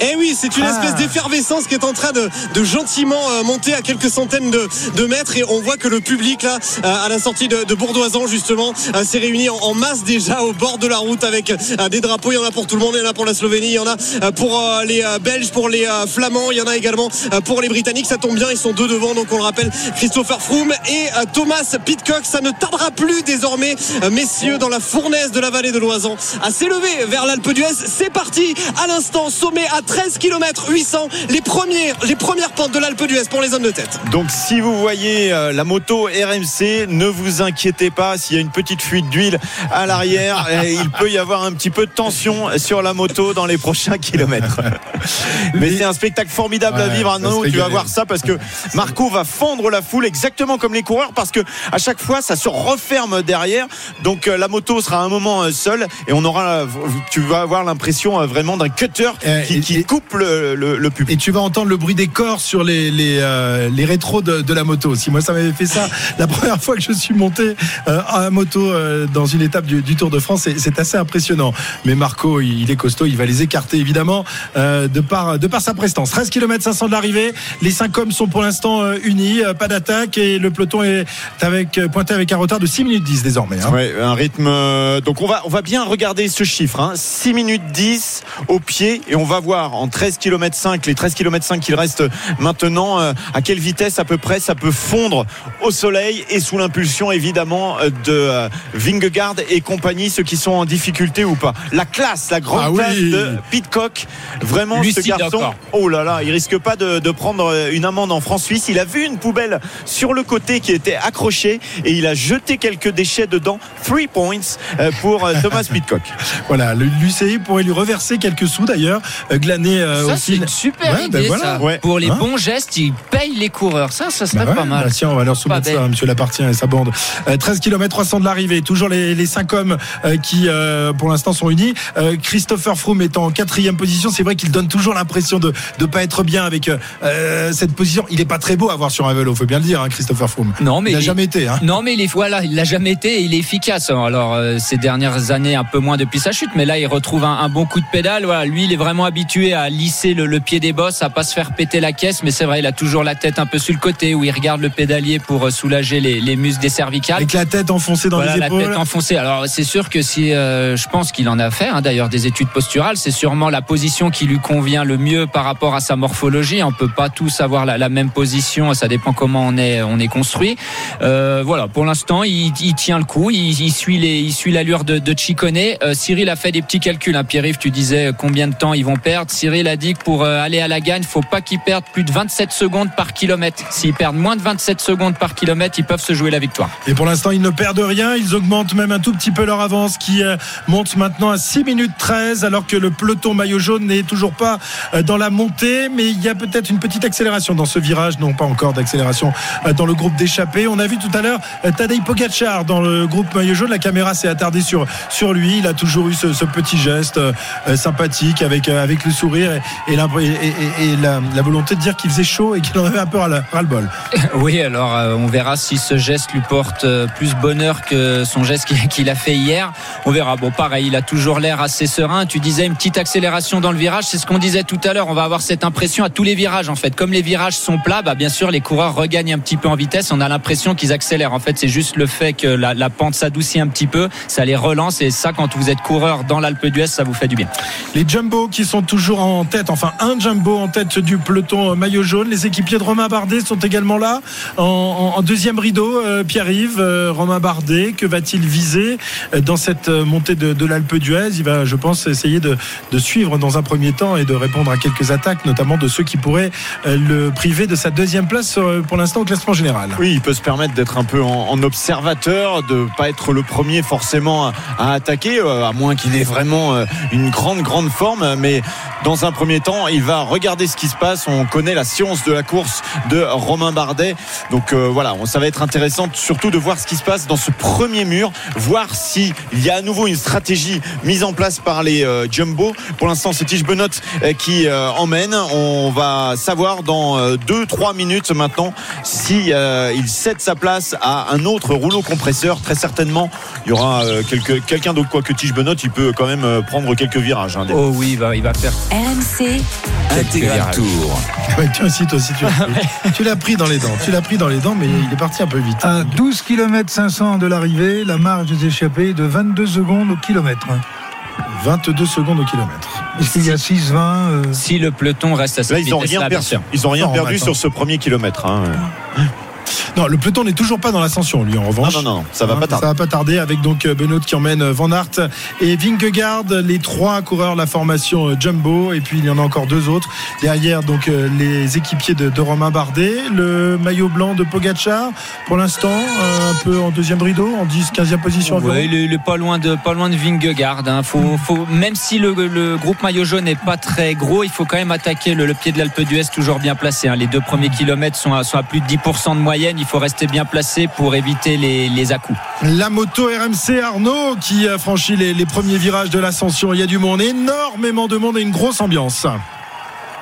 Eh oui, c'est une
Ah.
espèce d'effervescence qui est en train de, de gentiment euh, monter à quelques centaines de, de mètres et on voit que le public là, euh, à la sortie de, de Bourdoisan justement, euh, s'est réuni en, en masse déjà au bord de la route avec euh, des drapeaux. Il y en a pour tout le monde, il y en a pour la Slovénie, il y en a euh, pour euh, les euh, Belges, pour les euh, Flamands, il y en a également euh, pour les Britanniques. Ça tombe bien, ils sont deux devant, donc on le rappelle, Christopher Froome et euh, Thomas Pitcock. Ça ne tardera plus désormais, messieurs, dans la fournaise de la vallée de l'Oisan, à s'élever vers l'Alpe d'Huez. C'est parti à l'instant, sommet à 13 km 800, les premières, les premières pentes de l'Alpe d'Huez pour les hommes de tête.
Donc si vous voyez euh, la moto RMC, ne vous inquiétez pas s'il y a une petite fuite d'huile à l'arrière, et il peut y avoir un petit peu de tension sur la moto dans les prochains kilomètres. Mais c'est un spectacle formidable à vivre Arnaud,
se
tu vas voir ça parce que Marco va fendre la foule exactement comme les coureurs parce que à chaque fois ça se referme derrière. Donc euh, la moto sera un moment euh, seule et on aura tu vas avoir l'impression vraiment d'un cutter
Euh,
qui,
et-
coupe le, le- le public.
Et tu vas entendre le bruit des corps sur les, les, euh, les rétros de, de la moto aussi. Moi, ça m'avait fait ça la première fois que je suis monté euh, à moto euh, dans une étape du, du Tour de France. C'est- assez impressionnant. Mais Marco, il, il est costaud. Il va les écarter, évidemment, euh, de, par, de par sa prestance. 13 km 500 de l'arrivée. Les cinq hommes sont pour l'instant euh, unis. euh, pas d'attaque. Et le peloton est avec, euh, pointé avec un retard de 6 minutes 10 désormais. hein.
Ouais, un rythme. Donc on va, on va bien regarder ce chiffre. Hein. 6 minutes 10 au pied et on va voir en 13 km 5, les 13 km 5 qu'il reste maintenant, euh, à quelle vitesse à peu près ça peut fondre au soleil et sous l'impulsion évidemment euh, de euh, Vingegaard et compagnie, ceux qui sont en difficulté ou pas. La classe, la grande
Ah oui.
classe de Pitcock, vraiment
Lucide
ce garçon. Oh là là, il risque pas de, de prendre une amende en France-Suisse. Il a vu une poubelle sur le côté qui était accrochée et il a jeté quelques déchets dedans. Three points pour Thomas Pitcock.
Voilà, l'UCI pourrait lui reverser quelques sous d'ailleurs, euh,
Ça,
au
c'est
fil.
une super
Ouais, ben
idée,
voilà.
ça.
Ouais.
Pour les
Hein
bons gestes, ils payent les coureurs. Ça, ça serait
Bah ouais,
pas mal.
bah tiens, on va leur soumettre
Pas
ça,
bête.
Monsieur Lapartien et sa bande. Euh, 13 km 300 de l'arrivée. Toujours les, les cinq hommes euh, qui, euh, pour l'instant, sont unis. Euh, Christopher Froome est en quatrième position. C'est vrai qu'il donne toujours l'impression de ne pas être bien avec euh, cette position. Il est pas très beau à voir sur un vélo, faut bien le dire, hein, Christopher Froome.
Non, mais
il n'a jamais été. Hein.
Non, mais il est voilà, il l'a jamais été. et Il est efficace. Alors euh, ces dernières années, un peu moins depuis sa chute, mais là, il retrouve un, un bon coup de pédale. Voilà, lui, il est vraiment habitué à lisser le, le pied des bosses, à pas se faire péter la caisse. Mais c'est vrai, il a toujours la tête un peu sur le côté où il regarde le pédalier pour euh, soulager les, les muscles des cervicales.
Avec la tête enfoncée dans
Voilà,
les
la
épaules.
tête enfoncée. Alors c'est sûr que si euh, je pense qu'il en a fait hein, d'ailleurs des études posturales, c'est sûrement la position qui lui convient le mieux par rapport à sa morphologie. On peut pas tous avoir la, la même position, ça dépend comment on est on est construit. Euh, voilà, pour l'instant il, il tient le coup, il, il suit les il suit l'allure de, de. Euh, Cyril a fait des petits calculs. Hein. Pierre-Yves, tu disais combien de temps ils vont perdre. Cyril a dit que pour euh, aller à la gagne, faut pas qu'ils perdent plus de 27 secondes par kilomètre. S'ils perdent moins de 27 secondes par kilomètre, ils peuvent se jouer la victoire.
Et pour l'instant, ils ne perdent rien. Ils augmentent même un tout petit peu leur avance qui euh, monte maintenant à 6 minutes 13 alors que le peloton maillot jaune n'est toujours pas euh, dans la montée. Mais il y a peut-être une petite accélération dans ce virage. Non, pas encore d'accélération dans le groupe d'échappés. On a vu tout à l'heure Tadej Pogacar dans le groupe maillot jaune. La caméra s'est attardée sur, sur lui. Il a toujours eu ce, ce petit geste sympathique avec, avec le sourire et, et, la, et- et- et la- la volonté de dire qu'il faisait chaud et qu'il en avait un peu ras le ras le bol.
Oui, alors euh, on verra si ce geste lui porte euh, plus bonheur que son geste qu'il qu'il a fait hier. On verra. Bon, pareil, il a toujours l'air assez serein. Tu disais une petite accélération dans le virage. C'est ce qu'on disait tout à l'heure. On va avoir cette impression à tous les virages, en fait. Comme les virages sont plats, bah, bien sûr, les coureurs regagnent un petit peu en vitesse. On a l'impression qu'ils accélèrent. En fait, c'est juste le fait que la, la pente s'adoucit un petit peu. Ça les relance. Et ça, quand vous êtes coureur dans l'Alpe d'Huez, ça vous fait du bien.
Les Jumbo qui sont toujours en tête, enfin un Jumbo en tête du peloton maillot jaune. Les équipiers de Romain Bardet sont également là en, deuxième rideau. Euh, Pierre-Yves, euh, Romain Bardet, que va-t-il viser euh, dans cette euh, montée de, de l'Alpe d'Huez? Il va, je pense, essayer de, suivre dans un premier temps et de répondre à quelques attaques, notamment de ceux qui pourraient euh, le priver de sa deuxième place euh, pour l'instant au classement général.
Oui, il peut se permettre d'être un peu en, observateur, de pas être le premier forcément à, à attaquer, euh, à moins qu'il ait vraiment euh, une grande grande forme. Mais dans un premier temps, il va regarder ce qui se passe. On connaît la science de la course de Romain Bardet, donc euh, voilà, ça va être intéressant surtout de voir ce qui se passe dans ce premier mur, voir si il y a à nouveau une stratégie mise en place par les euh, Jumbo. Pour l'instant, c'est Tige Benot euh, qui emmène. On va savoir dans 2-3 minutes maintenant si il cède sa place à un autre rouleau compresseur. Très certainement, il y aura quelqu'un d'autre. Quoique Tige Benot, il peut quand même prendre quelques virages. hein,
Oh oui, il va faire.
RMC,
Intégral Tour.
Ouais, aussi, toi aussi, tu l'as pris. Tu l'as pris dans les dents. Tu l'as pris dans les dents, mais il est parti un peu vite.
À 12 km 500 de l'arrivée, la marge des échappés est de 22 secondes au kilomètre.
22 secondes au kilomètre.
Est-ce qu'il y a 6-20 euh,
Si le peloton reste à cette
Là, ils n'ont rien perdu.
sûr.
Ils ont rien
Non,
perdu
attends.
sur ce premier kilomètre. hein.
Non, le peloton n'est toujours pas dans l'ascension, lui, en revanche.
Non, non, non, ça va pas tarder.
Ça va pas tarder avec donc euh, Benoît qui emmène euh, Van Aert et Vingegaard, les trois coureurs de la formation euh, Jumbo. Et puis il y en a encore deux autres. Derrière, donc les équipiers de, de Romain Bardet, le maillot blanc de Pogacar, pour l'instant, un peu en deuxième rideau, en 10, 15e position.
Ouais, il est, il est pas loin de pas loin de Vingegaard. hein. Faut, faut, même si le, le groupe maillot jaune n'est pas très gros, il faut quand même attaquer le, le pied de l'Alpe d'Huez toujours bien placé. hein. Les deux premiers kilomètres sont à, sont à plus de 10% de moyenne. Il faut rester bien placé pour éviter les, les à-coups.
La moto RMC Arnaud qui a franchi les, les premiers virages de l'ascension. Il y a du monde, énormément de monde et une grosse ambiance.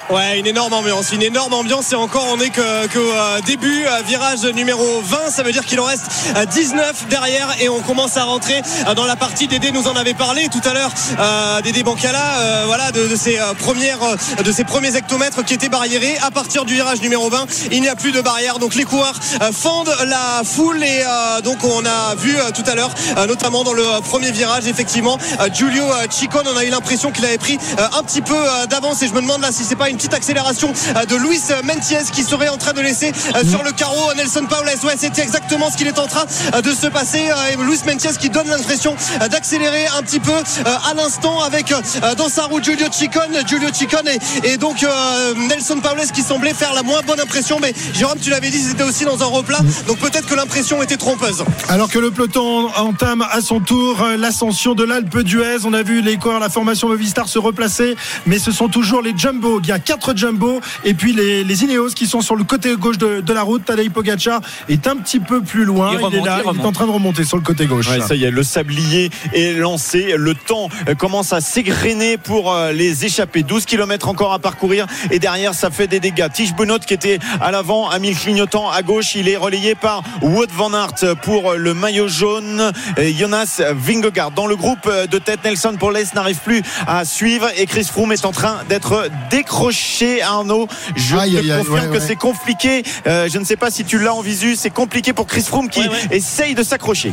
Ouais, une énorme ambiance, une énorme ambiance. Et encore on est que, que euh, début, euh, virage numéro 20, ça veut dire qu'il en reste euh, 19 derrière. Et on commence à rentrer euh, dans la partie. Dédé nous en avait parlé tout à l'heure euh, Dédé Bancala euh, voilà de, de ses euh, premières euh, de ses premiers hectomètres qui étaient barriérés. À partir du virage numéro 20 il n'y a plus de barrière. Donc les coureurs euh, fendent la foule. Et euh, donc on a vu euh, tout à l'heure euh, notamment dans le euh, premier virage effectivement euh, Giulio euh, Chicone. On a eu l'impression qu'il avait pris euh, un petit peu euh, d'avance. Et je me demande là si c'est pas une petite accélération euh, de Luis Mentiez qui serait en train de laisser euh, sur le carreau Nelson Paules ouais c'était exactement ce qu'il est en train euh, de se passer euh, et Luis Mentiez qui donne l'impression euh, d'accélérer un petit peu euh, à l'instant avec euh, dans sa roue Giulio Chicone Giulio Chicone et, donc euh, Nelson Paules qui semblait faire la moins bonne impression mais Jérôme tu l'avais dit c'était aussi dans un replat donc peut-être que l'impression était trompeuse
Alors que le peloton entame à son tour euh, l'ascension de l'Alpe d'Huez, on a vu les coureurs, la formation Movistar se replacer, mais ce sont toujours les jumbo. Il quatre jumbo et puis les, les Ineos qui sont sur le côté gauche de, de la route. Tadej Pogacar est un petit peu plus loin.
Il
est
remonte,
là,
il
il est en train de remonter sur le côté gauche.
Ouais, ça y est, le sablier est lancé. Le temps commence à s'égrener pour euh, les échapper. 12 km encore à parcourir et derrière, ça fait des dégâts. Tige Benoît qui était à l'avant, a mis le clignotant à gauche. Il est relayé par Wout van Aert pour le maillot jaune. Et Jonas Vingegaard dans le groupe de tête. Nelson Paules n'arrive plus à suivre et Chris Froome est en train d'être décroché. Arnaud, je
Aïe,
te
aïe, aïe,
confirme
ouais,
que
ouais.
c'est compliqué. Euh, je ne sais pas si tu l'as en visu. C'est compliqué pour Chris Froome qui
Ouais, ouais.
essaye de s'accrocher.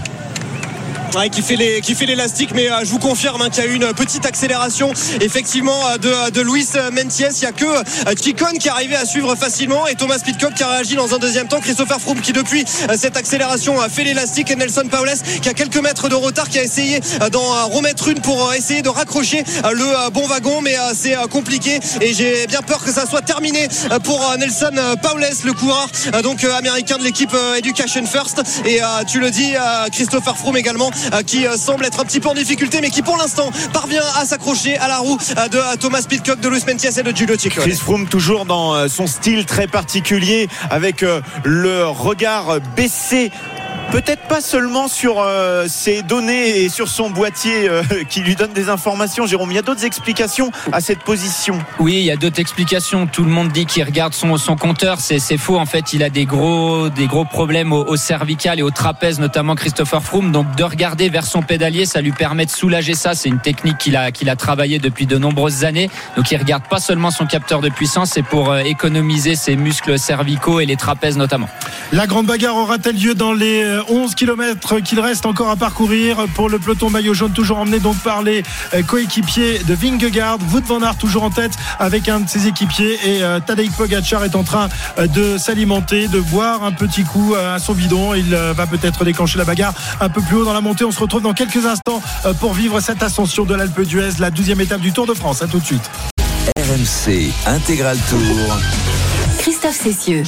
Ouais, qui fait les qui fait l'élastique mais euh, je vous confirme hein, qu'il y a eu une petite accélération effectivement euh, de, de Luis Mentiès il y a que euh, Chicone qui est arrivé à suivre facilement et Thomas Pitcock qui a réagi dans un deuxième temps. Christopher Froome qui depuis euh, cette accélération a fait l'élastique et Nelson Paules qui a quelques mètres de retard qui a essayé euh, d'en euh, remettre une pour euh, essayer de raccrocher euh, le euh, bon wagon mais euh, c'est euh, compliqué et j'ai bien peur que ça soit terminé euh, pour euh, Nelson euh, Paules le coureur euh, donc euh, américain de l'équipe euh, Education First. Et euh, tu le dis euh, Christopher Froome également euh, qui euh, semble être un petit peu en difficulté mais qui pour l'instant parvient à s'accrocher à la roue euh, de euh, Thomas Pitcock de Luis Mentiès et de Giulio Ciccone
Chris Froome toujours dans euh, son style très particulier avec euh, le regard baissé Peut-être pas seulement sur euh, ses données et sur son boîtier euh, qui lui donne des informations, Jérôme. Il y a d'autres explications à cette position.
Oui, il y a d'autres explications. Tout le monde dit qu'il regarde son, son compteur. C'est, faux. En fait, il a des gros, des gros problèmes au, au cervical et au trapèze, notamment Christopher Froome. Donc, de regarder vers son pédalier, ça lui permet de soulager ça. C'est une technique qu'il a, qu'il a travaillé depuis de nombreuses années. Donc, il regarde pas seulement son capteur de puissance, c'est pour euh, économiser ses muscles cervicaux et les trapèzes notamment.
La grande bagarre aura-t-elle lieu dans les 11 km qu'il reste encore à parcourir pour le peloton maillot jaune, toujours emmené donc par les euh, coéquipiers de Vingegaard, Wout van Aert toujours en tête avec un de ses équipiers et euh, Tadej Pogacar est en train euh, de s'alimenter, de boire un petit coup euh, à son bidon. Il euh, va peut-être déclencher la bagarre un peu plus haut dans la montée. On se retrouve dans quelques instants pour vivre cette ascension de l'Alpe d'Huez, la 12e étape du Tour de France. À tout de suite.
RMC Intégral Tour.
Christophe Cessieux.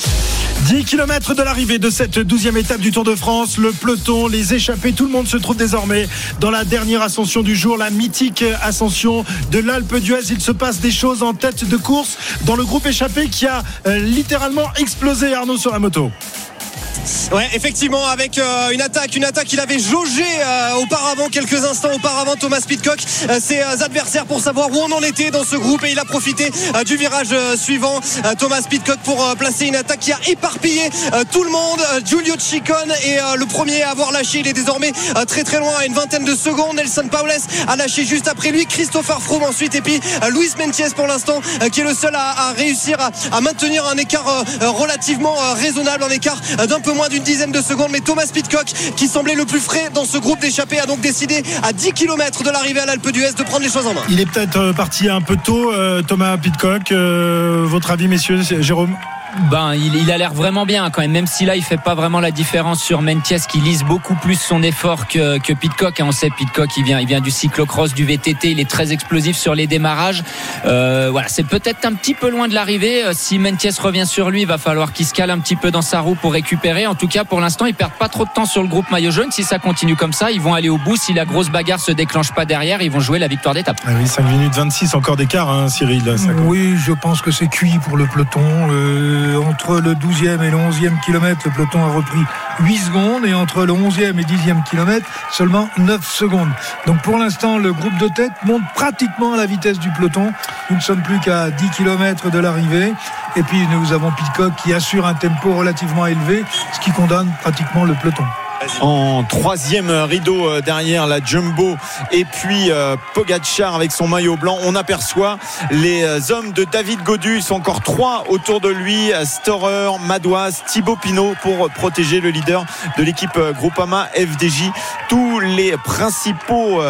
10 km de l'arrivée de cette 12e étape du Tour de France. Le peloton, les échappés, tout le monde se trouve désormais dans la dernière ascension du jour, la mythique ascension de l'Alpe d'Huez. Il se passe des choses en tête de course dans le groupe échappé qui a euh, littéralement explosé Arnaud sur la moto.
Ouais, effectivement, avec euh, une attaque, une attaque qu'il avait jaugé euh, auparavant, quelques instants auparavant, Thomas Pitcock, euh, ses adversaires pour savoir où on en était dans ce groupe et il a profité du virage suivant, Thomas Pitcock, pour placer une attaque qui a éparpillé tout le monde. Giulio Ciccone est le premier à avoir lâché, il est désormais très très loin à une vingtaine de secondes. Nelson Paules a lâché juste après lui, Christopher Froome ensuite et puis Luis Mentiès pour l'instant qui est le seul à, réussir à, à maintenir un écart relativement raisonnable, un écart d'un peu moins d'une dizaine de secondes. Mais Thomas Pitcock, qui semblait le plus frais dans ce groupe d'échappés, a donc décidé à 10 km de l'arrivée à l'Alpe d'Huez de prendre les choses en main.
Il est peut-être euh, parti un peu tôt, euh, Thomas Pitcock. Euh, votre avis, messieurs, Jérôme?
Ben, il, il a l'air vraiment bien quand même, même si là il fait pas vraiment la différence sur Mentiès qui lise beaucoup plus son effort que, que Pitcock. hein. On sait Pitcock, il vient, il vient du cyclocross, du VTT, il est très explosif sur les démarrages. Euh, voilà, c'est peut-être un petit peu loin de l'arrivée. Euh, Si Mentiès revient sur lui, il va falloir qu'il se cale un petit peu dans sa roue pour récupérer. En tout cas, pour l'instant, ils perdent pas trop de temps sur le groupe maillot jaune. Si ça continue comme ça, ils vont aller au bout. Si la grosse bagarre se déclenche pas derrière, ils vont jouer la victoire d'étape.
Ah oui, 5 minutes 26 encore d'écart, hein, Cyril. Ça-
Oui, je pense que c'est cuit pour le peloton. Euh, entre le 12e et le 11e kilomètre, le peloton a repris 8 secondes et entre le 11e et 10e kilomètre, seulement 9 secondes. Donc pour l'instant, le groupe de tête monte pratiquement à la vitesse du peloton. Nous ne sommes plus qu'à 10 km de l'arrivée. Et puis nous avons Pitcock qui assure un tempo relativement élevé, ce qui condamne pratiquement le peloton
en troisième rideau euh, derrière la Jumbo et puis euh, Pogacar avec son maillot blanc on aperçoit les euh, hommes de David Godu ils sont encore trois autour de lui Storer, Madouas, Thibaut Pinot pour protéger le leader de l'équipe Groupama FDJ tous les principaux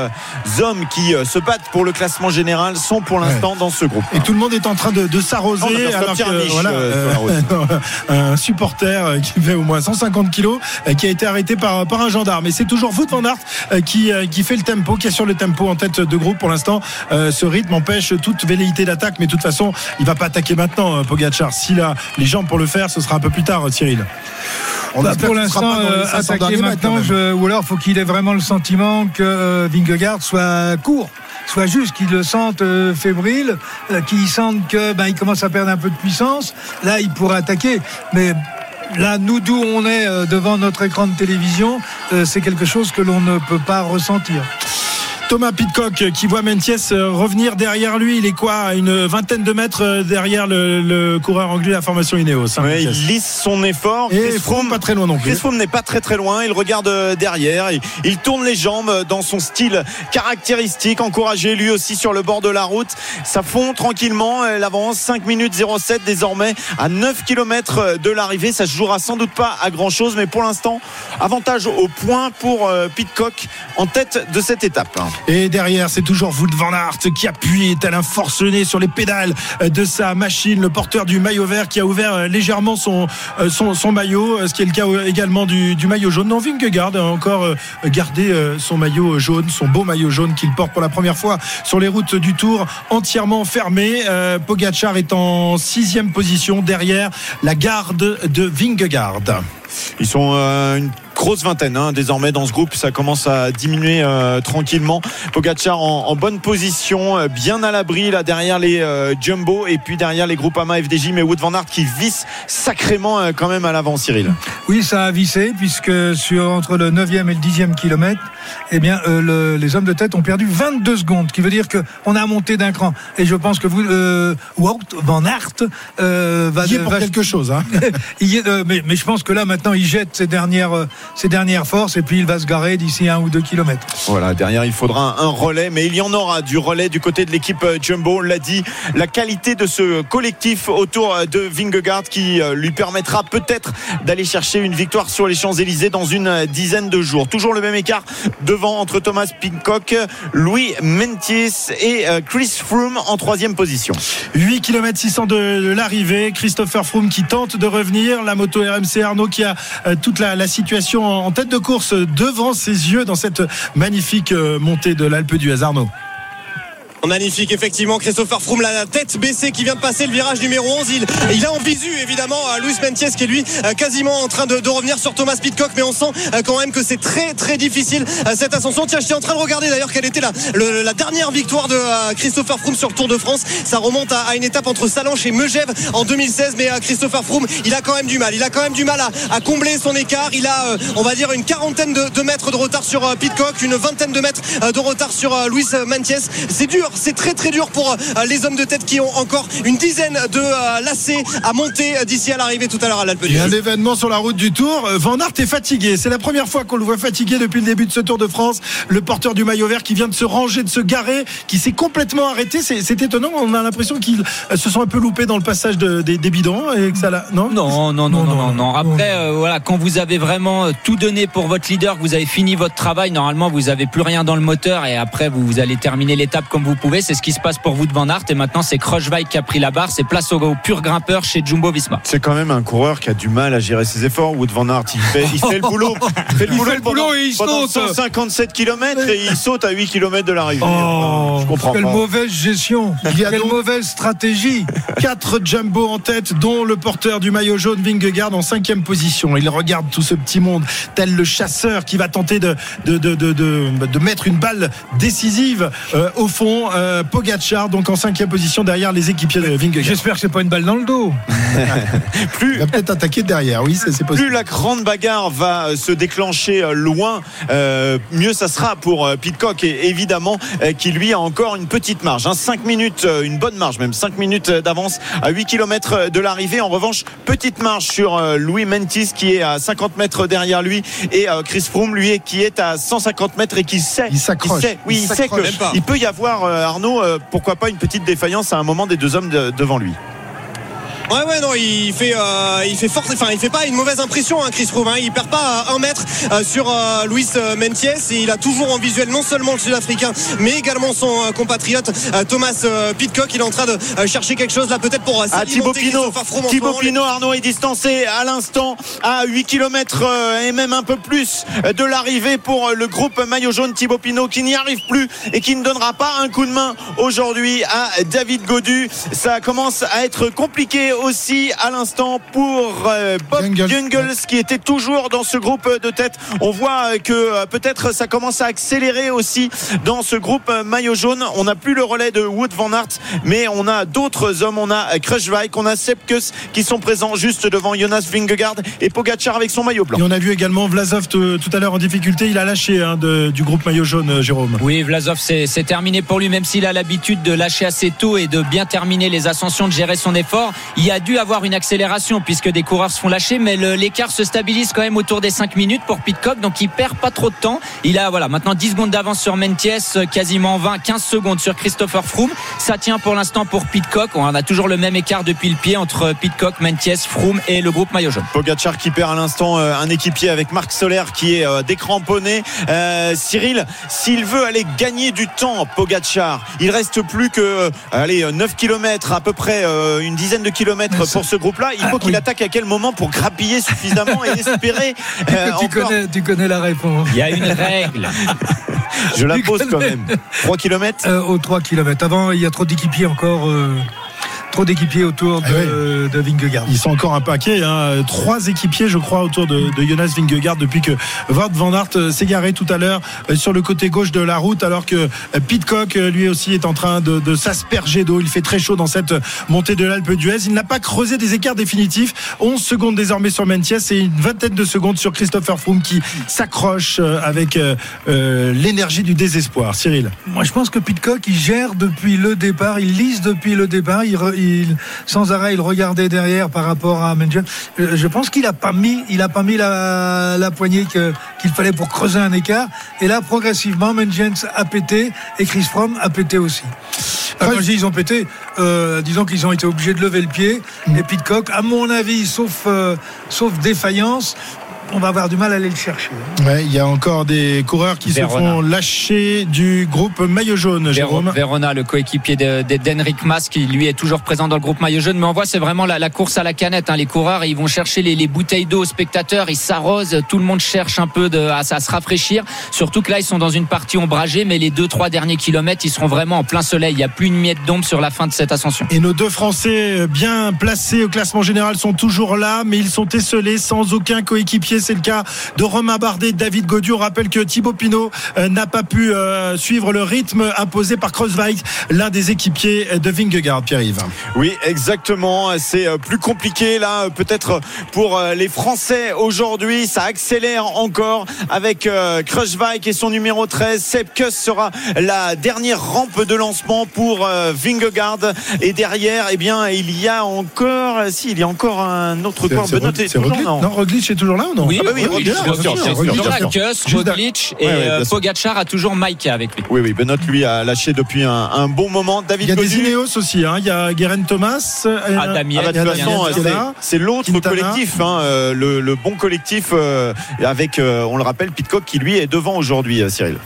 hommes qui se battent pour le classement général sont pour l'instant dans ce groupe.
Et tout le monde est en train de, s'arroser alors que, voilà, un supporter qui fait au moins 150 kilos qui a été arrêté par, par un gendarme. Et c'est toujours Wout van Aert euh, qui, euh, qui fait le tempo, qui assure le tempo en tête de groupe pour l'instant. Euh, ce rythme empêche toute velléité d'attaque, mais de toute façon, il va pas attaquer maintenant, Pogachar. S'il a les jambes pour le faire, ce sera un peu plus tard, Cyril.
On bah, pour l'instant, attaquer maintenant, ou alors faut qu'il ait vraiment le sentiment que Vingegaard soit court soit juste qu'il le sente fébrile, qu'il sente que ben, il commence à perdre un peu de puissance. Là, il pourrait attaquer, mais là, nous d'où on est euh, devant notre écran de télévision, euh, c'est quelque chose que l'on ne peut pas ressentir.
Thomas Pitcock qui voit Mentiès euh, revenir derrière lui. Il est quoi à une vingtaine de mètres euh, derrière le, coureur anglais de la formation Ineos.
Hein, il lisse son effort.
Et Chris Froome pas très loin non plus.
Chris Froome n'est pas très très loin. Il regarde euh, derrière. Il, tourne les jambes dans son style caractéristique. Encouragé lui aussi sur le bord de la route. Ça fond tranquillement. Elle avance 5 minutes 07 désormais à 9 km de l'arrivée. Ça se jouera sans doute pas à grand chose. Mais pour l'instant, avantage au point pour Pitcock en tête de cette étape.
Et derrière, c'est toujours Wout van Aert qui appuie tel un forcené sur les pédales de sa machine. Le porteur du maillot vert qui a ouvert euh, légèrement son, euh, maillot, euh, ce qui est le cas également du, du maillot jaune. Non, Vingegaard a encore gardé son maillot jaune, son beau maillot jaune qu'il porte pour la première fois sur les routes du Tour, entièrement fermé. Pogachar est en sixième position derrière la garde de Vingegaard.
Ils sont une grosse vingtaine hein, désormais dans ce groupe. Ça commence à diminuer euh, tranquillement. Pogacar en, bonne position, euh, bien à l'abri là derrière les euh, Jumbo et puis derrière les groupes AMA FDJ. Mais Wood van Aert qui visse sacrément quand même à l'avant, Cyril.
Oui, ça a vissé puisque sur entre le 9e et le 10e kilomètre, eh bien, les hommes de tête ont perdu 22 secondes, qui veut dire qu'on a monté d'un cran. Et je pense que vous, Wout van Aert
va, il est pour quelque chose. Hein.
mais, mais, je pense que là maintenant, il jette ses dernières ses dernières forces et puis il va se garer d'ici un ou deux kilomètres.
Voilà, derrière il faudra un relais, mais il y en aura du relais du côté de l'équipe euh, Jumbo. On l'a dit, la qualité de ce collectif autour euh, de Vingegaard qui euh, lui permettra peut-être d'aller chercher une victoire sur les Champs-Élysées dans une dizaine de jours. Toujours le même écart devant entre Thomas Pincock, Louis Mentis et Chris Froome en troisième position.
8 km 600 de l'arrivée. Christopher Froome qui tente de revenir. La moto RMC Arnaud qui a toute la, situation en tête de course devant ses yeux dans cette magnifique euh, montée de l'Alpe du Hasarno.
Magnifique, effectivement. Christopher Froome, la tête baissée qui vient de passer le virage numéro 11. Il, il a en visu, évidemment, Louis Mentiès qui est lui euh, quasiment en train de, revenir sur Thomas Pitcock. Mais on sent euh, quand même que c'est très, très difficile euh, cette ascension. Tiens, j'étais en train de regarder d'ailleurs quelle était la, dernière victoire de Christopher Froome sur le Tour de France. Ça remonte à, une étape entre Salanches et Megève en 2016. Mais Christopher Froome, il a quand même du mal. Il a quand même du mal à, combler son écart. Il a, on va dire, une quarantaine de, mètres de retard sur Pitcock, une vingtaine de mètres de retard sur Louis Mentiès. C'est dur c'est très très dur pour euh, les hommes de tête qui ont encore une dizaine de euh, lacets à monter euh, d'ici à l'arrivée tout à l'heure à l'Alpe
Il y a un événement sur la route du Tour. Van Aert est fatigué. C'est la première fois qu'on le voit fatigué depuis le début de ce Tour de France. Le porteur du maillot vert qui vient de se ranger, de se garer, qui s'est complètement arrêté. C'est étonnant. On a l'impression qu'ils se sont un peu loupés dans le passage des, bidons et que ça
non, non, non, non, non, non, Après, voilà, quand vous avez vraiment tout donné pour votre leader, que vous avez fini votre travail, normalement, vous avez plus rien dans le moteur et après, vous, vous allez terminer l'étape comme vous pouvez. C'est ce qui se passe pour vous de Van Aert. Et maintenant c'est Kruijswijk qui a pris la barre. C'est place au, pur grimpeur chez Jumbo Visma.
C'est quand même un coureur qui a du mal à gérer ses efforts Wood Van Aert. Il fait, il fait le boulot.
Il fait le boulot, et il saute.
157 km et il saute à 8 km de l'arrivée
oh, je comprends quelle mauvaise gestion. Il y a quelle mauvaise stratégie.
4 Jumbo en tête dont le porteur du maillot jaune Vingegaard en cinquième position. Il regarde tout ce petit monde tel le chasseur qui va tenter de, de, de, de, de mettre une balle décisive euh, au fond euh, Pogacar, donc en cinquième position derrière les équipiers de Vingegaard.
J'espère que c'est pas une balle dans le dos.
plus,
Il va peut-être attaquer derrière, oui, c'est possible.
plus la grande bagarre va euh, se déclencher euh, loin, euh, mieux ça sera pour Pitcock et évidemment euh, qui lui a encore une petite marge. 5 minutes, euh, une bonne marge même, 5 minutes d'avance à 8 km de l'arrivée. En revanche, petite marge sur euh, Louis Mentis qui est à 50 mètres derrière lui et euh, Chris Froome lui qui est à 150 mètres et qui sait,
Il s'accroche.
sait- oui,
Il
il, sait
s'accroche.
que
Même pas.
il peut y avoir euh, Arnaud, euh, pourquoi pas une petite défaillance à un moment des deux hommes de- devant lui?
Ouais ouais non il fait euh, il fait fort enfin il fait pas une mauvaise impression hein, Chris Froome hein. il perd pas un mètre euh, sur euh, Luis euh, Mentiès et il a toujours en visuel non seulement le Sud-Africain mais également son euh, compatriote euh, Thomas euh, Pitcock il est en train de euh, chercher quelque chose là peut-être pour euh,
Ah, Thibaut Pinot, Thibaut. Pinot, Arnaud est distancé à l'instant à 8 km et même un peu plus de l'arrivée pour le groupe maillot jaune Thibaut Pinot qui n'y arrive plus et qui ne donnera pas un coup de main aujourd'hui à David Godu. Ça commence à être compliqué aussi à l'instant pour euh, Bob
Jungels.
Jungels qui était toujours dans ce groupe de tête. On voit que euh, peut-être ça commence à accélérer aussi dans ce groupe euh, maillot jaune. On n'a plus le relais de Wood Van Aert, mais on a d'autres hommes. On a Kruijswijk, on a Sepkus qui sont présents juste devant Jonas Vingegaard et Pogacar avec son maillot blanc.
Et on a vu également Vlasov tout à l'heure en difficulté. Il a lâché hein, de- du groupe maillot jaune, euh, Jérôme.
Oui, Vlasov, c'est c'est terminé pour lui, même s'il a l'habitude de lâcher assez tôt et de bien terminer les ascensions, de gérer son effort. Il a dû avoir une accélération puisque des coureurs se font lâcher, mais l'écart se stabilise quand même autour des 5 minutes pour Pitcock, donc il perd pas trop de temps. Il a voilà maintenant 10 secondes d'avance sur Mentiès, quasiment 20, 15 secondes sur Christopher Froome. Ça tient pour l'instant pour Pitcock. On a toujours le même écart depuis le pied entre Pitcock, Mentiès, Froome et le groupe maillot jaune.
Pogacar qui perd à l'instant euh, un équipier avec Marc Soler qui est euh, décramponné. Euh, Cyril, s'il veut aller gagner du temps, Pogacar, il reste plus que euh, allez 9 km à peu près euh, une dizaine de kilomètres
C'est-
pour ce groupe-là. Il faut
Ah,
qu'il
oui.
attaque à quel moment pour grappiller suffisamment et espérer euh,
tu, connais, tu connais la réponse.
Il y a une règle.
Je la
tu
pose quand même. 3 km.
Euh, aux 3 km. Avant, il y a trop d'équipiers encore. euh, trop d'équipiers autour de,
Ah
de Vingegaard.
Ils sont encore un paquet. Hein. Trois équipiers, je crois, autour de, de Jonas Vingegaard depuis que Wout van Aert s'est garé tout à l'heure euh, sur le côté gauche de la route, alors que euh, Pitcock, euh, lui aussi, est en train de, de s'asperger d'eau. Il fait très chaud dans cette montée de l'Alpe d'Huez. Il n'a pas creusé des écarts définitifs. 11 secondes désormais sur Mentiès et une vingtaine de secondes sur Christopher Froome qui s'accroche avec euh, l'énergie du désespoir. Cyril.
Moi, je pense que Pitcock, il gère depuis le départ, il lise depuis le départ, il, re- il- sans arrêt, il regardait derrière par rapport à Mengen. Je pense qu'il a pas mis, il a pas mis la, la poignée que- qu'il fallait pour creuser un écart. Et là, progressivement, Mengens a pété et Chris Froome a pété aussi. Enfin, quand je dis ils ont pété, euh, disons qu'ils ont été obligés de lever le pied. Et Pitcock, à mon avis, sauf, euh, sauf défaillance, on va avoir du mal à aller le chercher.
Ouais, il y a encore des coureurs qui
Verona.
se font lâcher du groupe maillot jaune, Jérôme.
Verona, le coéquipier d'Henrik Mas, qui lui est toujours présent dans le groupe maillot jaune. Mais on voit, c'est vraiment la, la course à la canette. hein. Les coureurs, ils vont chercher les, les bouteilles d'eau aux spectateurs, ils s'arrosent. Tout le monde cherche un peu de, à, à se rafraîchir. Surtout que là, ils sont dans une partie ombragée, mais les deux, trois derniers kilomètres, ils seront vraiment en plein soleil. Il n'y a plus une miette d'ombre sur la fin de cette ascension.
Et nos deux Français euh, bien placés au classement général sont toujours là, mais ils sont esselés sans aucun coéquipier. C'est le cas de Romain Bardet, David Gaudu. On rappelle que Thibaut Pinot euh, n'a pas pu euh, suivre le rythme imposé par Crosswijk, l'un des équipiers de Vingegaard, Pierre-Yves.
Oui, exactement. C'est euh, plus compliqué là, peut-être pour les Français aujourd'hui. Ça accélère encore avec Kruijswijk et son numéro 13. Sepkus sera la dernière rampe de lancement pour Vingegaard. Et derrière, eh bien, il y a encore, si, il y a encore un autre coureur.
C'est Roglic
non?
Non, Roglic est toujours là ou non?
Oui,
Ah bah oui,
Roglic, bien
sûr,
Roglic,
et euh. Pogacar a toujours Mike avec lui.
Oui, oui, Benoît lui a lâché depuis un, un bon moment. David
Il y a des. Ineos aussi. hein. Il y a Guerin Thomas. euh,
Ah, Damiens,
Ah bah, de toute façon, c'est- l'autre collectif, hein, euh, le, le bon collectif euh, avec, euh, on le rappelle, Pitcock qui lui est devant aujourd'hui, Cyril.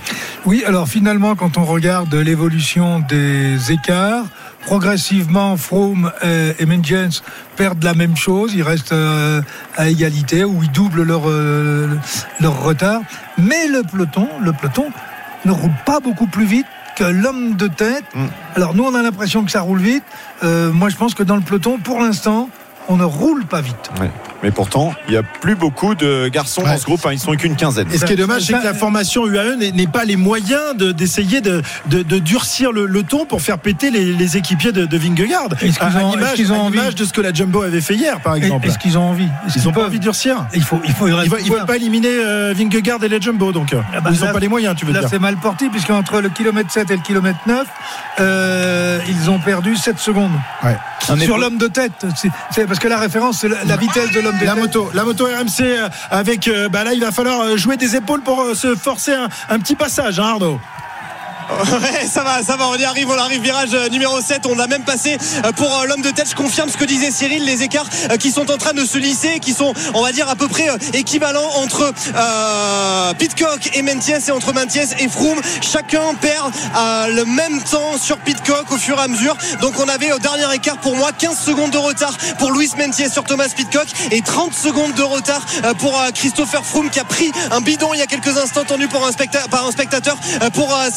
Oui, alors finalement, quand on regarde l'évolution des écarts, progressivement, Froome et, et Mengens perdent la même chose. Ils restent euh, à égalité ou ils doublent leur, euh, leur retard. Mais le peloton, le peloton ne roule pas beaucoup plus vite que l'homme de tête.
Mm.
Alors nous, on a l'impression que ça roule vite. Euh, moi, je pense que dans le peloton, pour l'instant, on ne roule pas vite.
Mais pourtant, il n'y a plus beaucoup de garçons dans ce groupe. hein. Ils sont qu'une quinzaine.
Et ce qui est dommage, c'est que la formation UAE n'est n'est pas les moyens de- d'essayer de, de, de durcir le, le ton pour faire péter les, les équipiers de, de Vingegaard.
Est-ce qu'ils ont-
l'image-
est-ce qu'ils ont
à
envie
l'image de ce que la Jumbo avait fait hier, par exemple.
Est-ce qu'ils ont envie
Ils n'ont pas envie de durcir.
Il faut, il faut, il
pas éliminer euh, Vingegaard et les Jumbo, donc.
Ah bah
ils n'ont pas les moyens, tu veux
Là,
dire.
c'est mal parti, puisqu'entre le kilomètre 7 et le kilomètre 9, euh, ils ont perdu 7 secondes.
Ouais.
Sur l'homme de tête. C'est- c'est- parce que la référence, c'est la, la vitesse de l'homme de
La
tête.
moto, la moto RMC euh, avec. euh, bah là, il va falloir euh, jouer des épaules pour se forcer un, un petit passage, hein, Arnaud.
Ouais, ça va, ça va, on y arrive, on arrive, virage euh, numéro 7, on a même passé euh, pour euh, l'homme de tête, je confirme ce que disait Cyril, les écarts qui sont en train de se lisser, qui sont, on va dire, à peu près équivalents entre euh, Pitcock et Mentiès et entre Mentiès et Froome, chacun perd le même temps sur Pitcock au fur et à mesure, donc on avait au dernier écart pour moi 15 secondes de retard pour Louis Mentiès sur Thomas Pitcock et 30 secondes de retard pour Christopher Froome qui a pris un bidon il y a quelques instants tendu par un spectateur pour euh,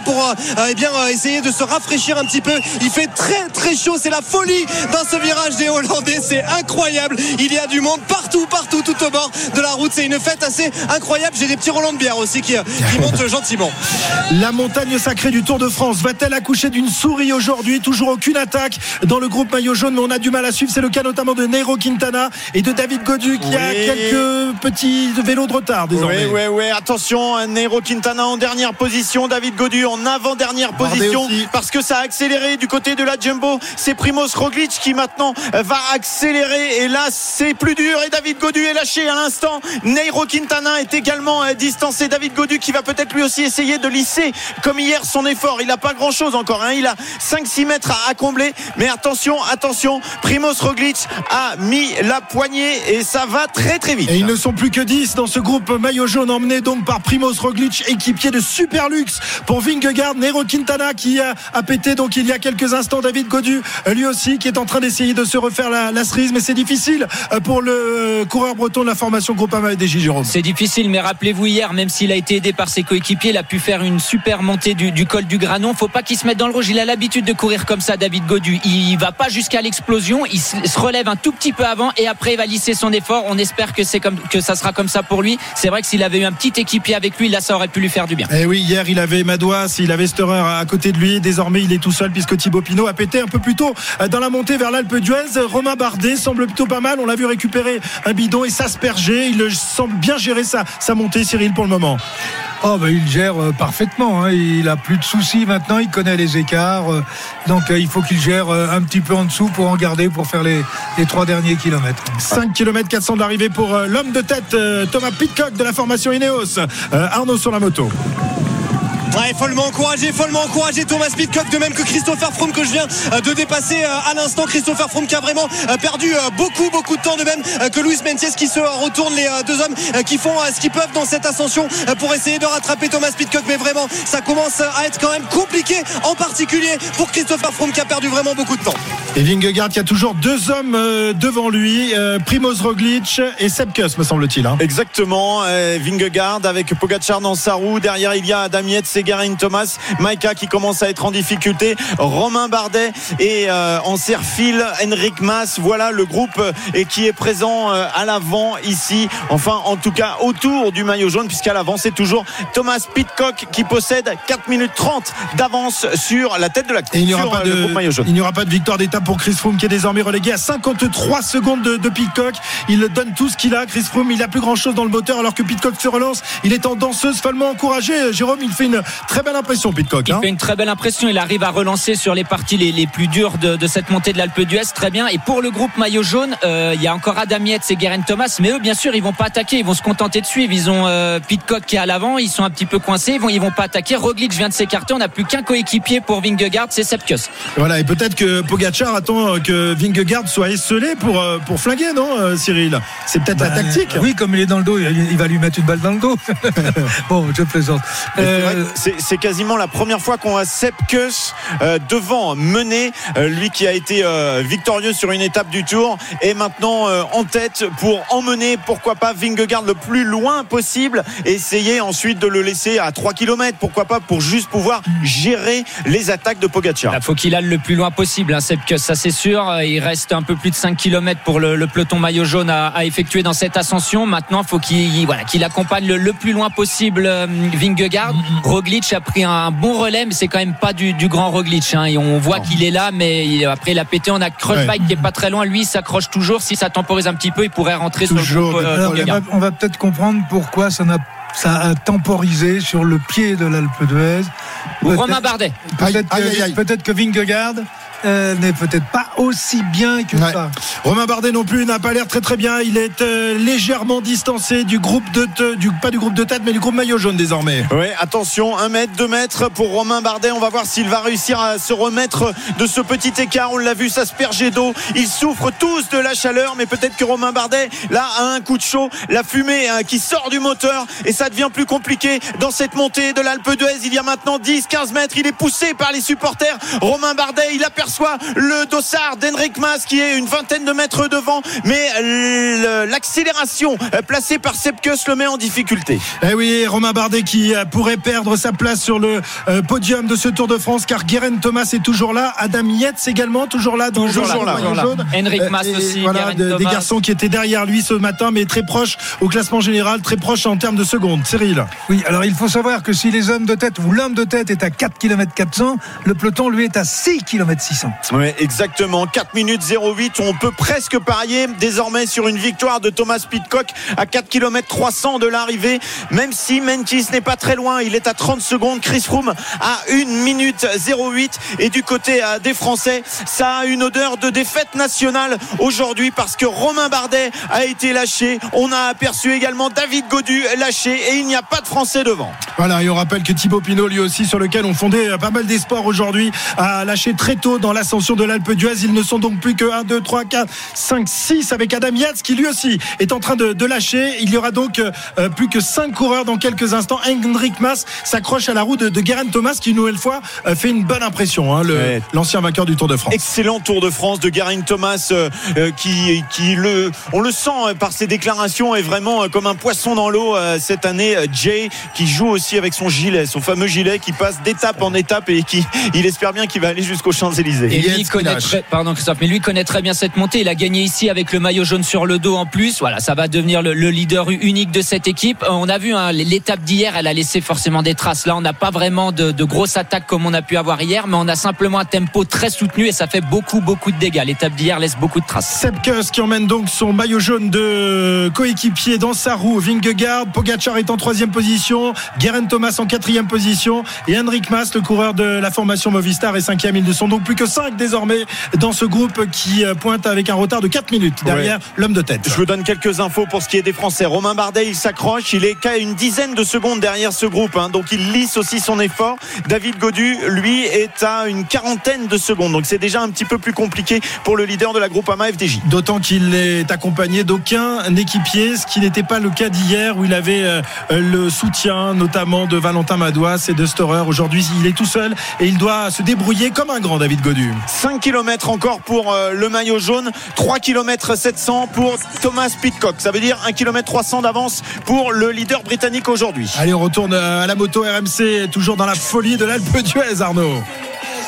pour euh, euh, eh bien euh, essayer de se rafraîchir un petit peu. Il fait très très chaud, c'est la folie dans ce virage des Hollandais, c'est incroyable. Il y a du monde partout, partout, tout au bord de la route. C'est une fête assez incroyable. J'ai des petits Roland de bière aussi qui, qui montent gentiment.
La montagne sacrée du Tour de France va-t-elle accoucher d'une souris aujourd'hui? Toujours aucune attaque dans le groupe maillot jaune, mais on a du mal à suivre. C'est le cas notamment de Nero Quintana et de David Godu qui a quelques petits vélos de retard désormais.
Oui, oui, oui. Attention, Nero Quintana en dernière position, David Godu en avant-dernière position parce que ça a accéléré du côté de la Jumbo. C'est Primoz Roglic qui maintenant va accélérer et là c'est plus dur et David Godu est lâché à l'instant. Nero Quintana est également euh, distancé. David Godu qui va peut-être lui aussi essayer de lisser comme hier son effort. Il n'a pas grand chose encore. hein. Il a 5-6 mètres à, à combler. Mais attention, attention, Primoz Roglic a mis la poignée et ça va très très vite.
Et ils ne sont plus que 10 dans ce groupe maillot jaune emmené donc par Primoz Roglic, équipier de Super Luxe pour Vingegaard, Nero Quintana qui a, a pété donc il y a quelques instants, David Godu euh, lui aussi qui est en train d'essayer de se refaire la, la cerise, mais c'est difficile euh, pour le euh, coureur breton de la formation Groupama et des Jérôme.
C'est difficile, mais rappelez-vous hier, même s'il a été aidé par ses coéquipiers, il a pu faire une super montée du, du col du Granon. Faut pas qu'il se mette dans le rouge. Il a l'habitude de courir comme ça, David Godu. Il va pas jusqu'à l'explosion. Il se relève un tout petit peu avant et après il va lisser son effort. On espère que c'est comme que ça sera comme ça pour lui. C'est vrai que s'il avait eu un petit équipier avec lui, là, ça aurait pu lui faire du bien.
Et Eh oui, hier il avait Il avait Storer à côté de lui. Désormais, il est tout seul puisque Thibaut Pinot a pété un peu plus tôt euh, dans la montée vers l'Alpe d'Huez. Romain Bardet semble plutôt pas mal. On l'a vu récupérer un bidon et s'asperger. Il semble bien gérer sa, sa montée, Cyril, pour le moment.
Oh, bah, il gère euh, parfaitement. hein. Il a plus de soucis maintenant. Il connaît les écarts. euh, donc, il faut qu'il gère un petit peu en dessous pour en garder pour faire les, les trois derniers kilomètres.
5 km 400 de l'arrivée pour l'homme de tête Thomas Pitcock de la formation Ineos. Arnaud sur la moto.
Ouais, follement encouragé, follement encouragé Thomas Pitcock, de même que Christopher Froome que je viens euh, de dépasser euh, à l'instant. Christopher Froome qui a vraiment euh, perdu beaucoup, beaucoup de temps, de même que Luis Mentiès qui se retourne, les deux hommes qui font ce qu'ils peuvent dans cette ascension pour essayer de rattraper Thomas Pitcock. Mais vraiment, ça commence à être quand même compliqué, en particulier pour Christopher Froome qui a perdu vraiment beaucoup de temps.
Et Vingegaard qui a toujours deux hommes devant lui, Primoz Roglic et Seb Kuss, me semble-t-il. hein.
Exactement, Vingegaard avec Pogacar dans sa roue. Derrière, il y a Adam Yates et Geraint Thomas. Maika qui commence à être en difficulté. Romain Bardet et euh, en serre-fil, Henrik Mas. Voilà le groupe euh, et qui est présent euh, à l'avant ici. Enfin, en tout cas, autour du maillot jaune, puisqu'à l'avant, c'est toujours Thomas Pitcock qui possède 4 minutes 30 d'avance sur la tête de la
il n'y aura, pas
euh,
de,
groupe maillot jaune.
il n'y aura pas de victoire d'étape pour Chris Froome qui est désormais relégué à 53 secondes de, de Pitcock. Il donne tout ce qu'il a. Chris Froome, il a plus grand chose dans le moteur alors que Pitcock se relance. Il est en danseuse follement encouragé. Jérôme, il fait une très belle impression, Pitcock.
Il
hein.
fait une très belle impression. Il arrive à relancer sur les parties les, les plus dures de, de cette montée de l'Alpe d'Huez. Très bien. Et pour le groupe maillot jaune, euh, il y a encore Adam Yates et Geraint Thomas. Mais eux, bien sûr, ils vont pas attaquer. Ils vont se contenter de suivre. Ils ont euh, Pitcock qui est à l'avant. Ils sont un petit peu coincés. Ils vont, ils vont pas attaquer. Roglic vient de s'écarter. On n'a plus qu'un coéquipier pour Vingegaard. C'est Sepkus.
Voilà, et peut-être que Pogacar attend que Vingegaard soit esselé pour, euh, pour flinguer, non, euh, Cyril? C'est peut-être la
Ben,
tactique.
Oui, comme il est dans le dos, il va lui mettre une balle dans le dos. bon, je plaisante. Euh,
c'est c'est quasiment la première fois qu'on a Sepp Kuss euh, devant, mené, euh, lui qui a été euh, victorieux sur une étape du Tour, et maintenant euh, en tête pour emmener, pourquoi pas, Vingegaard le plus loin possible, essayer ensuite de le laisser à 3 km, pourquoi pas, pour juste pouvoir gérer les attaques de Pogacar.
Il faut qu'il aille le plus loin possible, hein, Sepp Kuss, ça c'est sûr. Il reste un peu plus de 5 km pour le, le peloton maillot jaune à, à effectuer dans cette ascension. Maintenant, il faut qu'il voilà, qu'il accompagne le, le plus loin possible euh, Vingegaard. Roglic a pris un bon relais, mais c'est quand même pas du, du grand Roglic. Hein. Et on voit qu'il est là, mais il- après il a pété. On a Kreuzweig qui est pas très loin. Lui, il s'accroche toujours. Si ça temporise un petit peu, il pourrait rentrer sur le groupe. euh,
Alors, on, va, peut-être comprendre pourquoi ça n'a ça a temporisé sur le pied de l'Alpe d'Huez.
Romain Bardet.
Peut-être que, peut-être que Vingegaard euh, n'est peut-être pas aussi bien que
Ouais.
ça.
Romain Bardet non plus n'a pas l'air très très bien. Il est euh, légèrement distancé du groupe de te- du pas du groupe de tête mais du groupe maillot jaune désormais.
Oui, attention, 1 mètre, 2 mètres pour Romain Bardet. On va voir s'il va réussir à se remettre de ce petit écart. On l'a vu s'asperger d'eau. Ils souffrent tous de la chaleur, mais peut-être que Romain Bardet, là, a un coup de chaud. La fumée hein, qui sort du moteur et ça devient plus compliqué dans cette montée de l'Alpe d'Huez. Il y a maintenant 10, 15 mètres. Il est poussé par les supporters. Romain Bardet, il aperçoit le dossard d'Henrik Mas qui est une vingtaine de mètres devant, mais l'accélération euh, placée par Sepkus le met en difficulté.
Eh oui, Romain Bardet qui euh, pourrait perdre sa place sur le euh, podium de ce Tour de France car Guérin Thomas est toujours là, Adam Yates également toujours là dans
Toujours
le
là,
maillot
toujours là.
jaune.
Henrik Mas
et
aussi,
Voilà, de- des
Thomas.
garçons qui étaient derrière lui ce matin mais très proches au classement général, très proches en termes de secondes. Cyril.
Oui, alors il faut savoir que si les hommes de tête ou l'homme de tête est à 4 km 400, le peloton lui est à 6 km 600.
Oui, exactement. 4 minutes 08. On peut presque parier désormais sur une victoire de Thomas Pitcock à 4 km 300 de l'arrivée. Même si Menkis n'est pas très loin, il est à 30 secondes. Chris Froome à 1 minute 08. Et du côté euh, des Français, ça a une odeur de défaite nationale aujourd'hui parce que Romain Bardet a été lâché. On a aperçu également David Godu lâché et il n'y a pas de Français devant.
Voilà, et on rappelle que Thibaut Pinot, lui aussi, sur lequel on fondait euh, pas mal d'espoir aujourd'hui, a lâché très tôt dans l'ascension de l'Alpe d'Huez. Ils ne sont donc plus que 1, 2, 3, 4, 5, 6 avec Adam Yates qui lui aussi est en train de, de lâcher. Il y aura donc euh, plus que 5 coureurs dans quelques instants. Hendrik Mas s'accroche à la roue de, de Guerin Thomas qui, une nouvelle fois, euh, fait une bonne impression, hein,
Ouais.
l'ancien vainqueur du Tour de France.
Excellent Tour de France de Garin Thomas euh, qui, qui le, on le sent par ses déclarations est vraiment comme un poisson dans l'eau cette année. Jay qui joue aussi avec son gilet, son fameux gilet qui passe d'étape en étape et qui, il espère bien qu'il va aller jusqu'aux Champs
Et lui connaît très, pardon Christophe, mais lui connaît très bien cette montée. Il a gagné ici avec le maillot jaune sur le dos en plus. Voilà, ça va devenir le, le leader unique de cette équipe. Euh, On a vu hein, l'étape d'hier, elle a laissé forcément des traces. Là, on n'a pas vraiment de, de grosses attaques comme on a pu avoir hier, mais on a simplement un tempo très soutenu et ça fait beaucoup beaucoup de dégâts. L'étape d'hier laisse beaucoup de traces.
Sepkus qui emmène donc son maillot jaune de coéquipier dans sa roue. Vingegaard, Pogacar est en troisième position, Guerin Thomas en quatrième position et Henrik Mas, le coureur de la formation Movistar, est cinquième. Ils ne sont donc plus que cinq désormais dans ce groupe qui euh, pointe avec un retard de 4 minutes derrière l'homme de tête.
Je vous donne quelques infos pour ce qui est des Français. Romain Bardet, il s'accroche. Il est qu'à une dizaine de secondes derrière ce groupe. hein. donc il lisse aussi son effort. David Godu, lui, est à une quarantaine de secondes. Donc c'est déjà un petit peu plus compliqué pour le leader de la groupe AMA FDJ.
D'autant qu'il est accompagné d'aucun équipier, ce qui n'était pas le cas d'hier où il avait euh, le soutien notamment de Valentin Madouas et de Storer. Aujourd'hui, il est tout seul et il doit se débrouiller comme un grand David Godu.
5 km encore pour euh, le maillot jaune, 3 km 700 pour Thomas Pitcock. Ça veut dire 1 km 300 d'avance pour le leader britannique aujourd'hui.
Allez, on retourne euh, à la moto RMC, toujours dans la folie de l'Alpe d'Huez, Arnaud.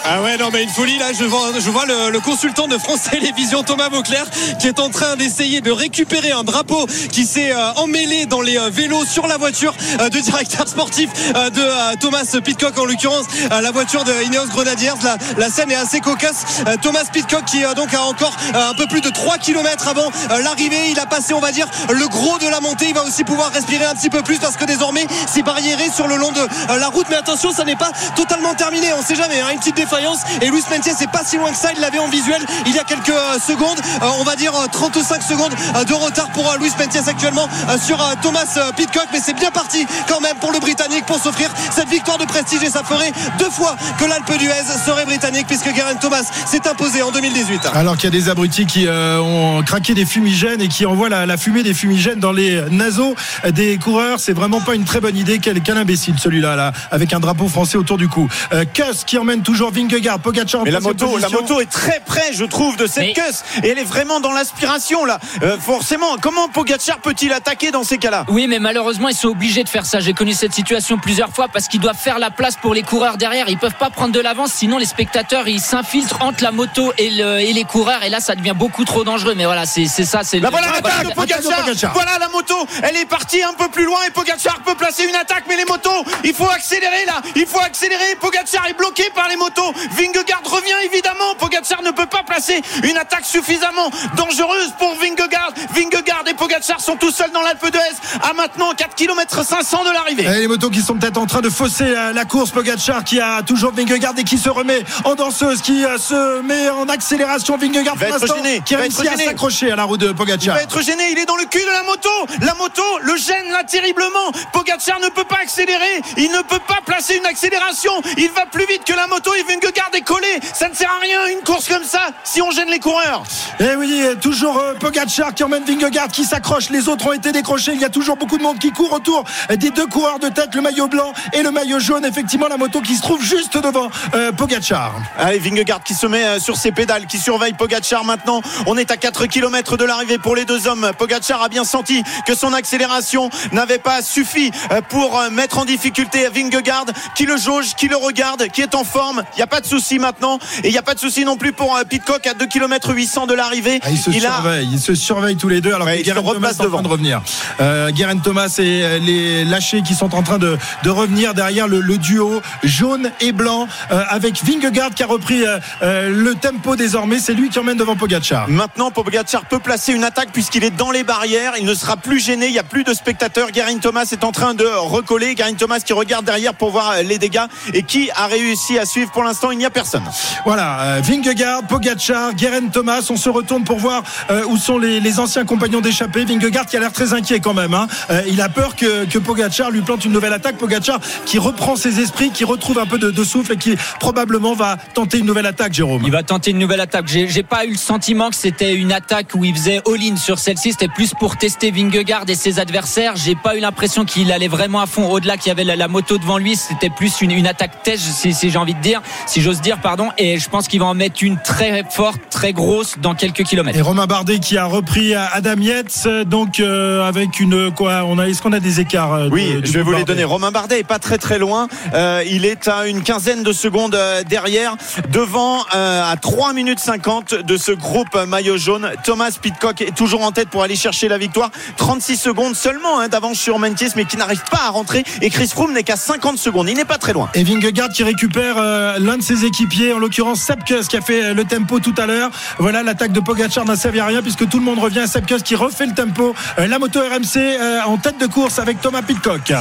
Ah ouais, non, mais une folie là. Je vois, je vois le, consultant de France Télévisions, Thomas Vauclair, qui est en train d'essayer de récupérer un drapeau qui s'est euh, emmêlé dans les euh, vélos sur la voiture euh, de directeur sportif euh, de Thomas Pitcock, en l'occurrence la voiture de Ineos Grenadiers. La, scène est assez cocasse. Thomas Pitcock qui donc a encore un peu plus de 3 km avant l'arrivée. Il a passé, on va dire, le gros de la montée. Il va aussi pouvoir respirer un petit peu plus parce que désormais c'est barriéré sur le long de la route. Mais attention, ça n'est pas totalement terminé. On sait jamais. hein. Une petite défense Et Luis Mentiès c'est pas si loin que ça. Il l'avait en visuel il y a quelques euh, secondes. Euh, on va dire euh, 35 secondes euh, de retard pour Luis Mentiès actuellement sur Thomas Pitcock. Mais c'est bien parti quand même pour le Britannique pour s'offrir cette victoire de prestige. Et ça ferait deux fois que l'Alpe d'Huez serait britannique puisque Geraint Thomas s'est imposé en 2018.
Alors qu'il y a des abrutis qui ont craqué des fumigènes et qui envoient la, fumée des fumigènes dans les naseaux des coureurs, c'est vraiment pas une très bonne idée. Quel, imbécile celui-là, là, avec un drapeau français autour du cou. Euh, qui emmène toujours Vingegaard, Pogacar en
Mais la moto, la moto est très près, je trouve, de cette Kuss. Et elle est vraiment dans l'aspiration, là. Euh, forcément, comment Pogacar peut-il attaquer dans ces cas-là?
Oui, mais malheureusement, ils sont obligés de faire ça. J'ai connu cette situation plusieurs fois parce qu'ils doivent faire la place pour les coureurs derrière. Ils peuvent pas prendre de l'avance, sinon les spectateurs ils s'infiltrent entre la moto et, le- et les coureurs. Et là, ça devient beaucoup trop dangereux. Mais voilà, c'est ça. C'est le-
voilà l'attaque
voilà,
de Pogacar.
attaque de Pogacar.
Voilà la moto, elle est partie un peu plus loin et Pogacar peut placer une attaque mais les motos, il faut accélérer là, il faut accélérer. Pogacar est bloqué par les motos. Vingegaard revient évidemment. Pogacar ne peut pas placer une attaque suffisamment dangereuse pour Vingegaard. Vingegaard et Pogacar sont tous seuls dans l'Alpe d'Huez à maintenant 4 km 500 de l'arrivée.
Et les motos qui sont peut-être en train de fausser euh, la course. Pogacar qui a toujours Vingegaard et qui se remet en danseuse, qui euh, se met en accélération. Vingegaard
Il va
pour
être
l'instant,
gêné,
qui
il va
réussit à s'accrocher à la roue de
Il
Pogacar.
va être gêné, il est dans le cul de la moto. La moto le gêne là terriblement. Pogacar ne peut pas accélérer, il ne peut pas placer une accélération. Il va plus vite que la moto et Vingegaard est collé. Ça ne sert à rien une course comme ça si on gêne les coureurs.
Et oui, toujours euh, Pogacar qui emmène Vingegaard qui s'accroche. Les autres ont été décrochés. Il y a toujours beaucoup de monde qui court autour des deux coureurs de tête, le maillot blanc et le maillot jaune. Effectivement, la moto qui se trouve juste devant euh, Pogacar.
Allez, Vingegaard qui se met euh, sur ses pédales, qui surveille Pogacar maintenant. On est à 4 km de l'arrivée pour les deux hommes. Pogacar a bien senti que son accélération n'avait pas suffi pour mettre en difficulté Vingegaard, qui le jauge, qui le regarde, qui est en forme. Il n'y a pas de souci maintenant. Et il n'y a pas de souci non plus pour euh, Pitcock à 2 km 800 de l'arrivée.
Ah, ils se
Il a
surveillent, ils se surveillent tous les deux. Alors
Ouais, ils se
en train
devant.
de revenir. Euh, Guerin Thomas et euh, les lâchés qui sont en train de, de revenir derrière le, le duo jaune et blanc euh, avec Vingegaard qui a repris euh, le tempo désormais. C'est lui qui emmène devant Pogacar.
Maintenant, Pogacar peut placer une attaque puisqu'il est dans les barrières. Il ne sera plus gêné. Il n'y a plus de spectateurs. Garin Thomas est en train de recoller. Garin Thomas qui regarde derrière pour voir les dégâts et qui a réussi à suivre. Pour l'instant, il n'y a personne.
Voilà, euh, Vingegaard, Pogacar, Guerin Thomas. On se retourne pour voir euh, où sont les, les anciens compagnons d'échappée. Vingegaard qui a l'air très inquiet quand même. hein. Euh, il a peur que, que Pogacar lui plante une nouvelle attaque. Pogacar qui reprend ses esprits, qui retrouve un peu de, de souffle et qui probablement va tenter une nouvelle attaque, Jérôme.
Il va tenter une nouvelle attaque. J'ai j'ai pas eu le sentiment que c'était une attaque où il faisait all-in sur celle-ci. C'était plus pour tester Vingegaard et ses adversaires. J'ai pas eu l'impression qu'il allait vraiment à fond. Au-delà qu'il y avait la, la moto devant lui, c'était plus une, une attaque test, si, si j'ai envie de dire, si j'ose dire, pardon. Et je pense qu'il va en mettre une très forte, très grosse dans quelques kilomètres.
Et Romain Bardet qui a repris Adam Yates, donc euh, avec une quoi On a est-ce qu'on a des écarts euh,
Oui, je vais vous les
Bardet
donner. Romain Bardet est pas très très loin. Euh, il est à une quinzaine de secondes derrière, devant euh, à 3 minutes 50 de ce groupe maillot jaune. Thomas Pitcock est toujours en tête pour aller chercher la victoire. 36 secondes seulement hein, d'avance sur Menciès, mais qui n'arrive pas à rentrer. Et Chris Froome n'est qu'à 50 secondes. Il n'est pas très loin.
Et Vingegaard qui récupère euh, de ses équipiers, en l'occurrence Sepkus qui a fait euh, le tempo tout à l'heure. Voilà, l'attaque de Pogacar n'a servi à rien puisque tout le monde revient. Sepkus qui refait le tempo. Euh, la moto RMC euh, en tête de course avec Thomas Pitcock.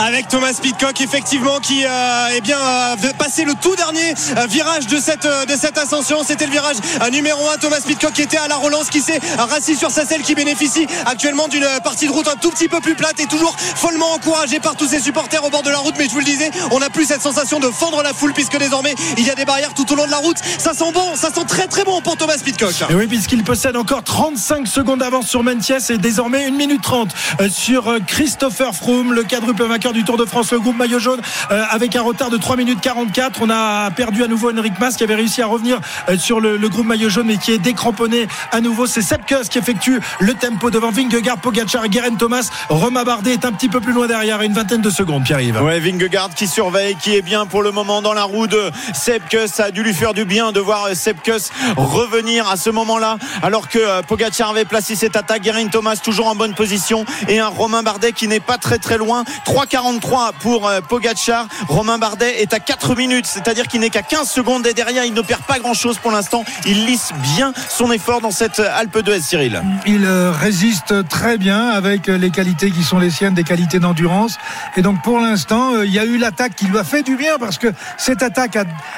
Avec Thomas Pitcock effectivement qui euh, eh bien euh, passé le tout dernier euh, virage de cette euh, de cette ascension. C'était le virage numéro 1 Thomas Pitcock qui était à la relance qui s'est rassis sur sa selle qui bénéficie actuellement d'une partie de route un tout petit peu plus plate et toujours follement encouragé par tous ses supporters au bord de la route. Mais je vous le disais on n'a plus cette sensation de fendre la foule puisque désormais il y a des barrières tout au long de la route. Ça sent bon ça sent très très bon pour Thomas Pitcock.
Et oui, puisqu'il possède encore 35 secondes d'avance sur Mentiès et désormais 1 minute 30 euh, sur Christopher Froome, le quadruple vainqueur du Tour de France, le groupe maillot jaune, euh, avec un retard de 3 minutes 44. On a perdu à nouveau Henrik Mas qui avait réussi à revenir euh, sur le, groupe maillot jaune mais qui est décramponné à nouveau. C'est Sepkus qui effectue le tempo devant Vingegaard, Pogacar et Guerin Thomas. Romain Bardet est un petit peu plus loin derrière, une vingtaine de secondes, Pierre-Yves.
Ouais, Vingegaard qui surveille, qui est bien pour le moment dans la roue de Sepkus. Ça a dû lui faire du bien de voir Sepkus revenir à ce moment-là, alors que euh, Pogacar avait placé cette attaque. Guerin Thomas toujours en bonne position et un Romain Bardet qui n'est pas très très loin. Trois quarts 43 pour euh, Pogacar. Romain Bardet est à 4 minutes, c'est-à-dire qu'il n'est qu'à 15 secondes et derrière il ne perd pas grand-chose pour l'instant. Il lisse bien son effort dans cette Alpe d'Huez, Cyril.
Il euh, résiste très bien avec euh, les qualités qui sont les siennes, des qualités d'endurance. Et donc pour l'instant, euh, il y a eu l'attaque qui lui a fait du bien parce que cette attaque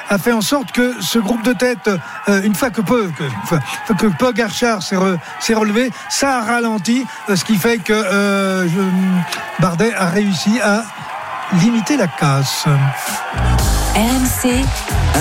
a, fait en sorte que ce groupe de tête, euh, une fois que, Po- que, que Pogacar s'est re- s'est relevé, ça a ralenti, euh, ce qui fait que euh, Bardet a réussi à limiter la casse.
RMC,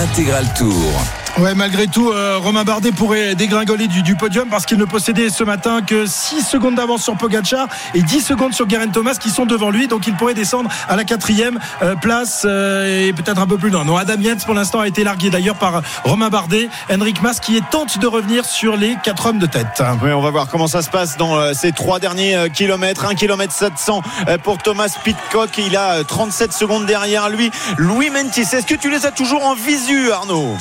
Intégral Tour.
Ouais, malgré tout, euh, Romain Bardet pourrait dégringoler du, podium parce qu'il ne possédait ce matin que 6 secondes d'avance sur Pogacar et 10 secondes sur Geraint Thomas qui sont devant lui. Donc il pourrait descendre à la quatrième euh, place euh, et peut-être un peu plus loin. Non, Adam Yates pour l'instant a été largué d'ailleurs par Romain Bardet. Henrik Mas qui est tente de revenir sur les 4 hommes de tête.
Oui, on va voir comment ça se passe dans ces trois derniers kilomètres. 1 km 700 euh, pour Thomas Pitcock. Il a euh, 37 secondes derrière lui. Louis Mentis, est-ce que tu les as toujours en visu, Arnaud?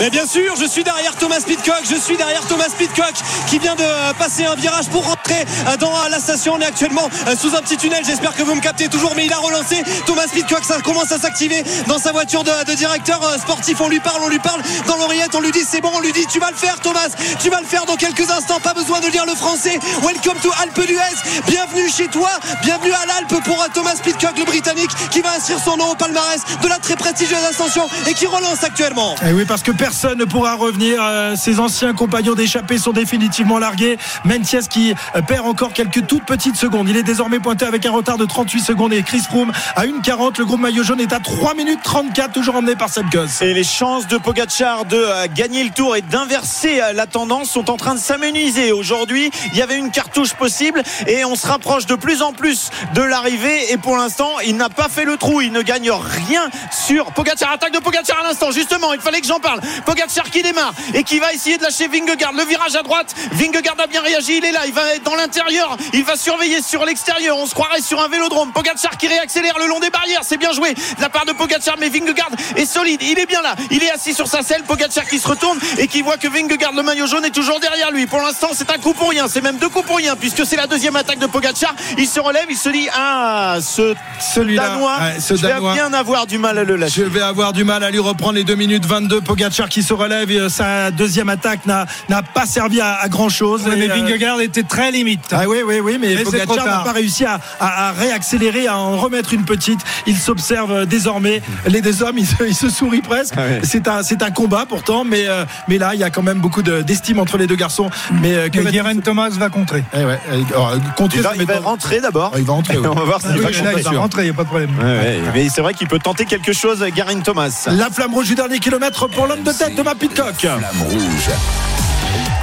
Mais bien sûr, je suis derrière Thomas Pitcock, je suis derrière Thomas Pitcock qui vient de passer un virage pour rentrer dans la station. On est actuellement sous un petit tunnel, j'espère que vous me captez toujours, mais il a relancé. Thomas Pitcock, ça commence à s'activer dans sa voiture de, directeur euh, sportif. On lui parle, on lui parle dans l'oreillette, on lui dit c'est bon, on lui dit tu vas le faire Thomas, tu vas le faire dans quelques instants, pas besoin de lire le français. Welcome to Alpe d'Huez, bienvenue chez toi, bienvenue à l'Alpe pour euh, Thomas Pitcock, le Britannique, qui va inscrire son nom au palmarès de la très prestigieuse ascension et qui relance actuellement.
Et oui, parce que personne ne pourra revenir. Euh, Ses anciens compagnons d'échappée sont définitivement largués. Mentiès qui euh, perd encore quelques toutes petites secondes. Il est désormais pointé avec un retard de 38 secondes et Chris Froome à 1,40. Le groupe maillot jaune est à 3 minutes 34, toujours emmené par Seb Kuss.
Et les chances de Pogacar de euh, gagner le tour et d'inverser la tendance sont en train de s'amenuiser. Aujourd'hui, il y avait une cartouche possible et on se rapproche de plus en plus de l'arrivée. Et pour l'instant, il n'a pas fait le trou. Il ne gagne rien sur Pogacar. Attaque de Pogacar à l'instant. Justement, il fallait que j'en parle. Pogacar qui démarre et qui va essayer de lâcher Vingegaard. Le virage à droite. Vingegaard a bien réagi. Il est là. Il va être dans l'intérieur. Il va surveiller sur l'extérieur. On se croirait sur un vélodrome. Pogacar qui réaccélère le long des barrières. C'est bien joué de la part de Pogacar. Mais Vingegaard est solide. Il est bien là. Il est assis sur sa selle. Pogacar qui se retourne et qui voit que Vingegaard, le maillot jaune, est toujours derrière lui. Pour l'instant, c'est un coup pour rien. C'est même deux coups pour rien puisque c'est la deuxième attaque de Pogacar. Il se relève. Il se dit Ah, ce
Celui-là,
Danois,
ouais, ce
je vais bien avoir du mal à le lâcher.
Je vais avoir du mal à lui reprendre les 2 minutes 22. Pogacar qui se relève. et, euh, Sa deuxième attaque n'a n'a pas servi à, à grand chose.
Oui, mais Vingegaard était très limite.
Ah oui, oui, oui, mais
Mais
Pogacar n'a pas réussi à, à- à réaccélérer, à en remettre une petite. Il s'observe euh, désormais. Les deux hommes, ils se, ils se sourient presque.
Ah ouais.
C'est un, c'est un combat pourtant, mais, euh, mais là, il y a quand même beaucoup de- d'estime entre les deux garçons. Mais, euh, que va-
Geraint Thomas va contrer.
Eh ouais, euh, alors, contrer,
Il va, il va rentrer d'abord.
Ah, il va rentrer.
On va voir s'il
Oui,
va
là,
compter
il va rentrer, il n'y a pas de problème.
Ouais, ouais. Mais c'est vrai qu'il peut tenter quelque chose, Garin Thomas.
La flamme rouge du dernier kilomètre pour l'homme de tête, Thomas Pitcock.
Flamme rouge.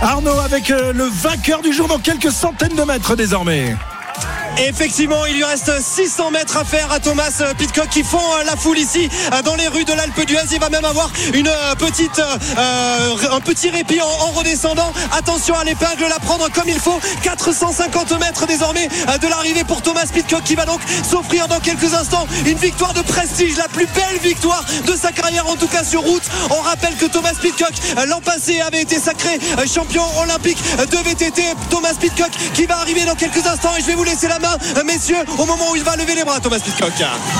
Arnaud avec euh, le vainqueur du jour dans quelques centaines de mètres désormais.
Effectivement, il lui reste 600 mètres à faire à Thomas Pitcock qui font euh, la foule ici euh, dans les rues de l'Alpe d'Huez. Il va même avoir euh, un petit répit en, en redescendant. Attention à l'épingle, la prendre comme il faut. 450 mètres désormais de l'arrivée pour Thomas Pitcock qui va donc s'offrir dans quelques instants une victoire de prestige, la plus belle victoire de sa carrière en tout cas sur route. On rappelle que Thomas Pitcock l'an passé avait été sacré champion olympique de VTT. Thomas Pitcock qui va arriver dans quelques instants et je vais vous laisser la euh, messieurs, au moment où il va lever les bras, Thomas Pitcock.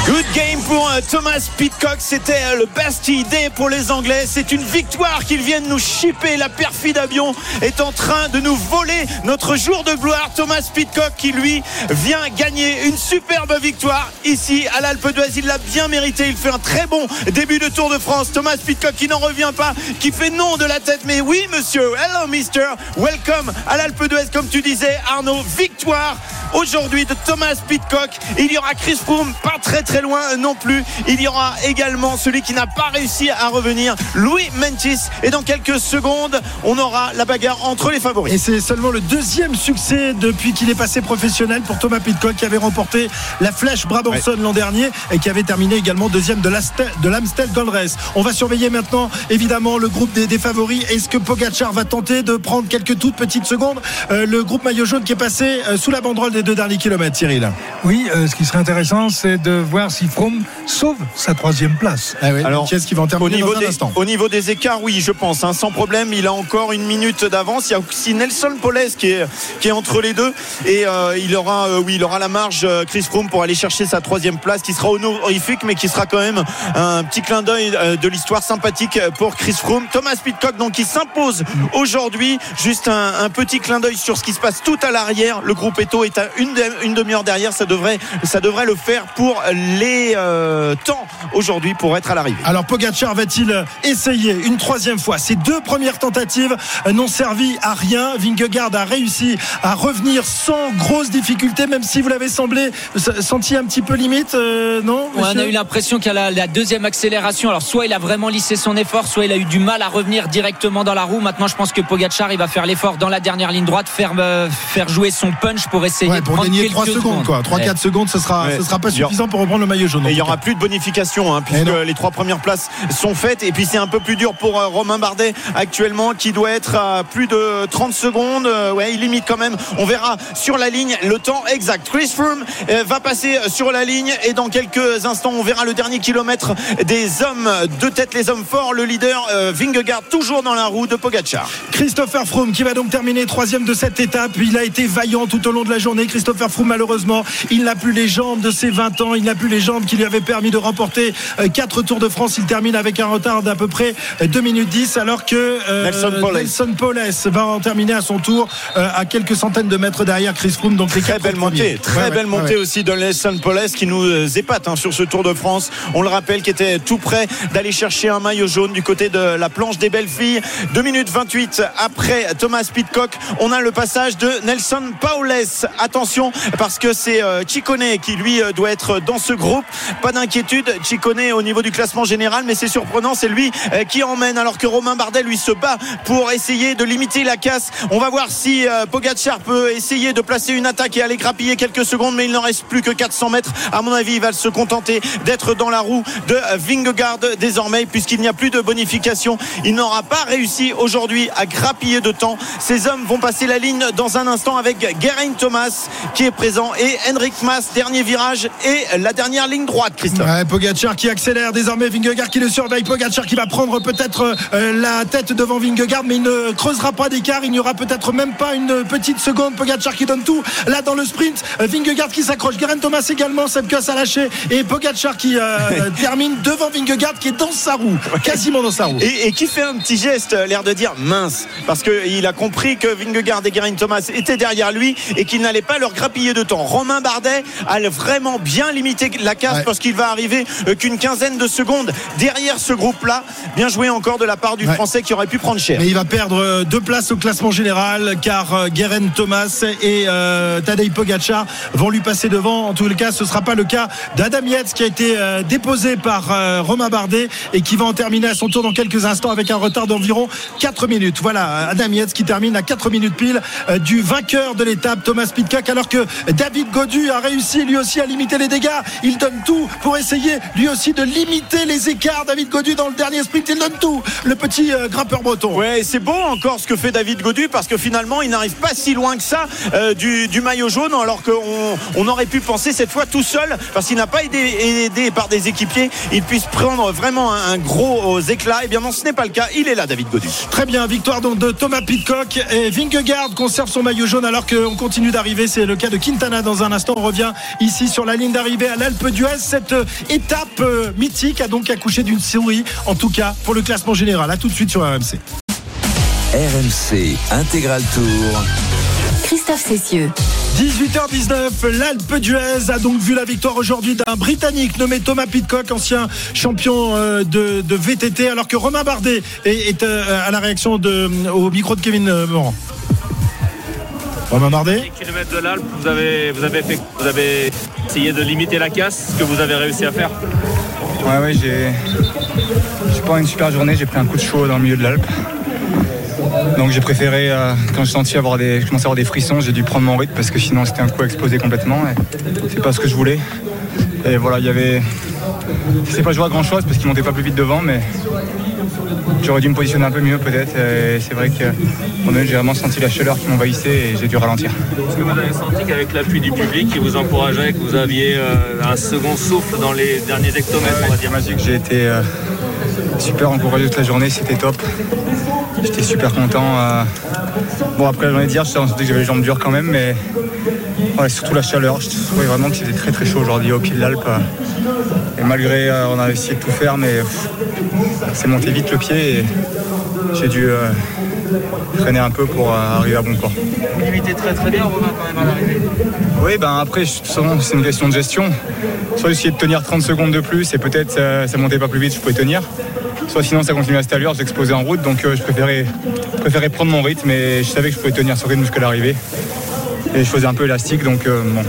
Good game pour euh, Thomas Pitcock. C'était euh, le best idée pour les Anglais. C'est une victoire qu'ils viennent nous chipper. La perfide avion est en train de nous voler notre jour de gloire. Thomas Pitcock qui lui vient gagner une superbe victoire ici à l'Alpe d'Huez. Il l'a bien mérité. Il fait un très bon début de Tour de France. Thomas Pitcock qui n'en revient pas, qui fait non de la tête. Mais oui, monsieur. Hello, mister. Welcome à l'Alpe d'Huez. Comme tu disais, Arnaud, victoire aujourd'hui de Thomas Pitcock. Il y aura Chris Froome, pas très très loin non plus. Il y aura également celui qui n'a pas réussi à revenir, Louis Mentis. Et dans quelques secondes, on aura la bagarre entre les favoris.
Et c'est seulement le deuxième succès depuis qu'il est passé professionnel pour Thomas Pitcock qui avait remporté la flèche Brabanson l'an dernier et qui avait terminé également deuxième de l'Amstel Gold Race. On va surveiller maintenant évidemment le groupe des, des favoris. Est-ce que Pogacar va tenter de prendre quelques toutes petites secondes? Euh, Le groupe maillot jaune qui est passé euh, sous la banderole des deux derniers kilomètres, Cyril.
Oui, euh, ce qui serait intéressant, c'est de voir si Froome sauve sa troisième place.
Ah oui,
Alors,
qui est-ce qui va en
Au
terminer
niveau,
dans un
des,
instant?
au niveau des écarts, oui, je pense, hein, sans problème. Il a encore une minute d'avance. Il y a aussi Nelson Poles qui est, qui est entre les deux. Et euh, il, aura, euh, oui, il aura la marge, euh, Chris Froome, pour aller chercher sa troisième place, qui sera honorifique, mais qui sera quand même un petit clin d'œil euh, de l'histoire sympathique pour Chris Froome. Thomas Pitcock, donc, qui s'impose aujourd'hui. Juste un, un petit clin d'œil sur ce qui se passe tout à l'arrière. Le groupe Eto est à une, de- une demi-heure derrière. Ça devrait, ça devrait le faire pour les euh, temps aujourd'hui pour être à l'arrivée.
Alors Pogacar va-t-il essayer une troisième fois? Ces deux premières tentatives n'ont servi à rien. Vingegaard a réussi à revenir sans grosse difficulté, même si vous l'avez semblé senti un petit peu limite, euh, non
Ouais, on a eu l'impression qu'à la, la deuxième accélération, alors soit il a vraiment lissé son effort, soit il a eu du mal à revenir directement dans la roue. Maintenant, je pense que Pogacar, il va faire l'effort dans la dernière ligne droite, faire, euh, faire jouer son punch pour essayer
Ouais,
de
pour
prendre
gagner
quelques
3 secondes, quoi. 3-4
Ouais.
secondes, ce sera,
Ouais.
ce sera pas suffisant pour reprendre le maillot jaune.
Et il n'y aura plus de bonification hein, puisque les trois premières places sont faites. Et puis c'est un peu plus dur pour euh, Romain Bardet actuellement qui doit être à plus de 30 secondes. Euh, ouais, il limite quand même. On verra sur la ligne le temps exact. Chris Froome euh, va passer sur la ligne et dans quelques instants on verra le dernier kilomètre des hommes de tête, les hommes forts. Le leader Vingegaard toujours dans la roue de Pogacar.
Christopher Froome qui va donc terminer troisième de cette étape. Il a été vaillant tout au long de la journée. Christopher Froome, malheureusement, il n'a plus les jambes de ses 20 ans. Il n'a plus les jambes qui lui avaient permis de remporter 4 Tours de France. Il termine avec un retard d'à peu près 2 minutes 10 alors que euh,
Nelson Poles.
Nelson Poles va en terminer à son tour euh, à quelques centaines de mètres derrière Chris Froome. Donc
Très belle montée, très
Ouais, ouais,
belle montée
ouais.
aussi de Nelson Poles qui nous euh, épate hein, sur ce Tour de France. On le rappelle, qui était tout près d'aller chercher un maillot jaune du côté de la planche des belles filles. 2 minutes 28 après Thomas Pitcock, on a le passage de Nelson Paules. Attention parce que c'est euh, Ciccone qui lui euh, doit être dans ce groupe. Pas d'inquiétude, Ciccone au niveau du classement général, mais c'est surprenant, c'est lui euh, qui emmène alors que Romain Bardet lui se bat pour essayer de limiter la casse. On va voir si Pogacar peut essayer de placer une attaque et aller grappiller quelques secondes, mais il n'en reste plus que 400 mètres. À mon avis, il va se contenter d'être dans la roue de Vingegaard désormais, puisqu'il n'y a plus de bonification. Il n'aura pas réussi aujourd'hui à grappiller de temps. Ces hommes vont passer la ligne dans un instant avec Geraint Thomas qui est présent. Et Henrik Mas, dernier virage et la dernière ligne droite, Christophe.
Ouais, Pogacar qui accélère désormais. Vingegaard qui le surveille. Pogacar qui va prendre peut-être euh, la tête devant Vingegaard mais il ne creusera pas d'écart. Il n'y aura peut-être même pas une petite seconde. Pogacar qui donne tout là dans le sprint. Euh, Vingegaard qui s'accroche. Geraint Thomas également Sepkus a lâché et Pogacar qui euh, termine devant Vingegaard qui est dans sa roue. Quasiment dans sa roue.
Et, et qui fait un petit geste, l'air de dire mince, parce qu'il a compris que Vingegaard et Geraint Thomas étaient derrière lui et qu'il n'allait pas leur grappiller de temps. Romain Bardet a vraiment bien limité la casse
Ouais.
parce qu'il va arriver euh, qu'une quinzaine de secondes derrière ce groupe-là. Bien joué encore de la part du
Ouais.
Français qui aurait pu prendre cher.
Mais il va perdre euh, deux places au classement général car euh, Geraint Thomas et euh, Tadej Pogacar vont lui passer devant. En tout cas, ce ne sera pas le cas d'Adam Yates qui a été euh, déposé par euh, Romain Bardet et qui va en terminer à son tour dans quelques instants avec un retard d'environ 4 minutes. Voilà, Adam Yates qui termine à 4 minutes pile du vainqueur de l'étape, Thomas Pitcock, alors que David Godu a réussi lui aussi à limiter les dégâts. Il donne tout pour essayer lui aussi de limiter les écarts. David Godu dans le dernier sprint, il donne tout. Le petit euh, grimpeur breton.
Ouais, c'est beau encore ce que fait David Godu parce que finalement il n'arrive pas si loin que ça euh, du, du maillot jaune alors qu'on on aurait pu penser cette fois tout seul parce qu'il n'a pas été aidé par des équipiers il puisse prendre vraiment un, un gros euh, éclat et bien non ce n'est pas le cas il est là David Godu
Très bien, victoire donc de Thomas Pitcock et Vingegaard conserve son maillot jaune alors qu'on continue d'arriver. C'est le cas de Quintana dans un instant. On revient ici sur la ligne d'arrivée à l'Alpe d'Huez. Cette euh, étape euh, mythique a donc accouché d'une souris, en tout cas pour le classement général. A tout de suite sur RMC.
RMC Intégral Tour.
Christophe Cessieux.
18h19, l'Alpe d'Huez a donc vu la victoire aujourd'hui d'un Britannique nommé Thomas Pitcock, ancien champion euh, de, de VTT, alors que Romain Bardet est, est, à la réaction de, au micro de Kevin Morand. Romain Bardet
km de l'Alpe, vous avez, vous, avez fait, vous avez essayé de limiter la casse, ce que vous avez réussi à faire.
Ouais, ouais, j'ai j'ai pas une super journée, j'ai pris un coup de chaud dans le milieu de l'Alpe. Donc j'ai préféré, euh, quand j'ai senti avoir des, je commençais à avoir des frissons, j'ai dû prendre mon rythme parce que sinon c'était un coup à exploser complètement. C'est pas ce que je voulais. Et voilà, il y avait. C'est pas joué à grand chose parce qu'il montait pas plus vite devant, mais j'aurais dû me positionner un peu mieux peut-être. Et C'est vrai que j'ai vraiment senti la chaleur qui m'envahissait et j'ai dû ralentir.
Est-ce que vous avez senti qu'avec l'appui du public qui vous encourageait, que vous aviez euh, un second souffle dans les derniers hectomètres, on va dire?
Magique, j'ai été euh, super encouragé toute la journée, c'était top. J'étais super content. euh. Bon, après la journée d'hier, je sentais que j'avais les jambes dures quand même, mais surtout la chaleur. Je trouvais vraiment qu'il était très très chaud aujourd'hui au pied de l'Alpe. Euh. Et malgré, euh, on a essayé de tout faire, mais pff, c'est monté vite le pied et j'ai dû euh, freiner un peu pour euh, arriver à bon port.
Vous limitez très très bien Romain quand même à l'arrivée.
Oui, ben après, c'est une question de gestion. Soit j'essayais de tenir 30 secondes de plus et peut-être ça, ça montait pas plus vite, je pouvais tenir. Soit sinon, ça continuait à cette allure, j'explosais en route. Donc euh, je préférais, préférais prendre mon rythme et je savais que je pouvais tenir ce rythme jusqu'à l'arrivée. Et je faisais un peu élastique, donc euh, bon.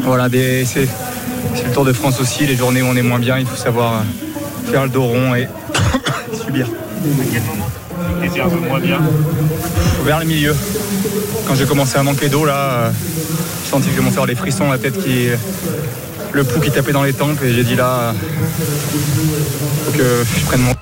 Voilà, des- c'est le Tour de France aussi, les journées où on est moins bien, il faut savoir euh, faire le dos rond et subir.
Étiez un peu moins bien.
vers le milieu. Quand j'ai commencé à manquer d'eau, là, euh, j'ai senti que je à avoir les frissons, la tête qui. le pouls qui tapait dans les tempes, et j'ai dit là, euh, faut que je prenne mon.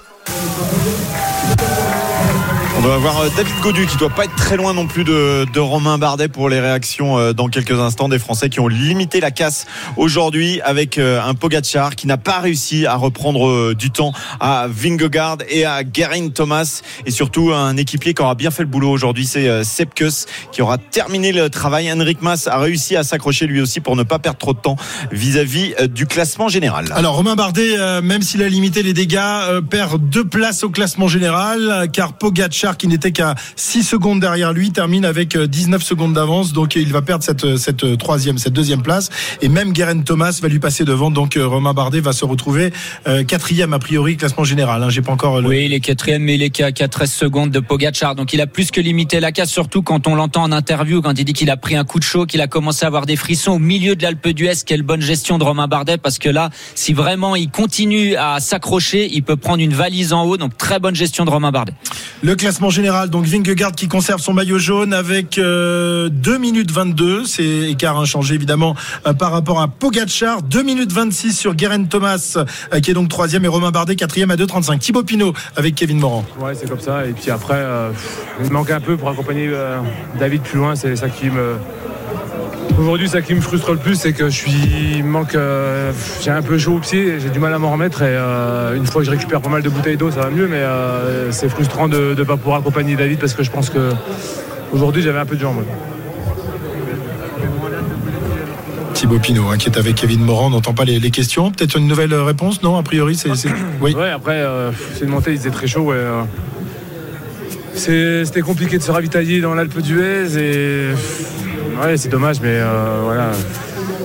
On doit avoir euh, David Godu qui doit pas être très loin non plus de, de Romain Bardet pour les réactions euh, dans quelques instants des Français qui ont limité la casse aujourd'hui avec euh, un Pogacar qui n'a pas réussi à reprendre du temps à Vingegaard et à Geraint Thomas et surtout un équipier qui aura bien fait le boulot aujourd'hui c'est Sepkus qui aura terminé le travail. Henrik Mas a réussi à s'accrocher lui aussi pour ne pas perdre trop de temps vis-à-vis euh, du classement général.
Alors Romain Bardet, même s'il a limité les dégâts, perd deux places au classement général, car Pogacar, qui n'était qu'à 6 secondes derrière lui, termine avec euh, 19 secondes d'avance, donc euh, il va perdre cette, cette euh, troisième, cette deuxième place, et même Geraint Thomas va lui passer devant, donc euh, Romain Bardet va se retrouver euh, quatrième a priori classement général. Hein, J'ai pas encore. Le...
Oui, il est quatrième, mais il est qu'à qu'à 13 secondes de Pogachar. Donc il a plus que limité la casse, surtout quand on l'entend en interview, quand il dit qu'il a pris un coup de chaud, qu'il a commencé à avoir des frissons au milieu de l'Alpe d'Huez. Quelle bonne gestion de Romain Bardet, parce que là, si vraiment il continue à s'accrocher, il peut prendre une valise en haut. Donc très bonne gestion de Romain Bardet.
Le classement général, donc Vingegaard qui conserve son maillot jaune avec euh, 2 minutes 22, c'est écart inchangé évidemment euh, par rapport à Pogacar, 2 minutes 26 sur Geraint Thomas euh, qui est donc troisième et Romain Bardet quatrième à 2,35. Thibaut Pinot avec Kevin Morand.
Ouais, c'est comme ça. Et puis après, euh, il me manque un peu pour accompagner euh, David plus loin. C'est ça qui me. Aujourd'hui, ça qui me frustre le plus, c'est que je suis. manque. euh, j'ai un peu chaud au pied, j'ai du mal à m'en remettre. Et euh, une fois que je récupère pas mal de bouteilles d'eau, ça va mieux. Mais euh, c'est frustrant de ne pas pouvoir accompagner David parce que je pense que aujourd'hui, j'avais un peu de jambes.
Thibaut Pinot hein, qui est avec Kevin Morand, on n'entend pas les, les questions. Peut-être une nouvelle réponse Non, a priori, c'est. Oui.
Ouais, après, euh, c'est une montée, il faisait très chaud. et, euh, c'est- C'était compliqué de se ravitailler dans l'Alpe d'Huez et ouais, c'est dommage, mais euh, voilà,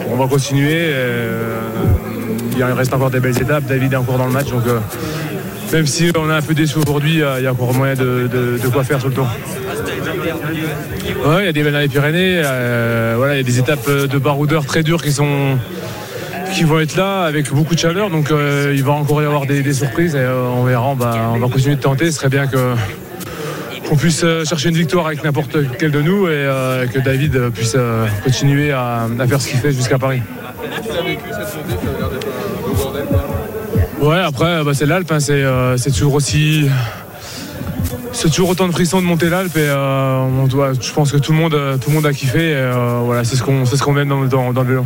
on va continuer. euh, il reste encore des belles étapes. David est encore dans le match, donc euh, même si on est un peu déçu aujourd'hui, il y a encore moyen de, quoi faire sur le tour. Ouais, il y a des belles dans les Pyrénées. voilà, il y a des étapes de baroudeurs très dures qui sont qui vont être là avec beaucoup de chaleur. Donc il va encore y avoir des, surprises et on verra. Va, on va continuer de tenter. Ce serait bien que qu'on puisse euh, chercher une victoire avec n'importe quel de nous et euh, que David euh, puisse continuer à, faire ce qu'il fait jusqu'à Paris. Ouais, après, bah, c'est l'Alpe, hein, c'est toujours aussi. C'est toujours autant de frissons de monter l'Alpe et je pense que tout le monde, tout le monde a kiffé. Et, voilà, c'est ce qu'on c'est ce aime dans, dans le vélo.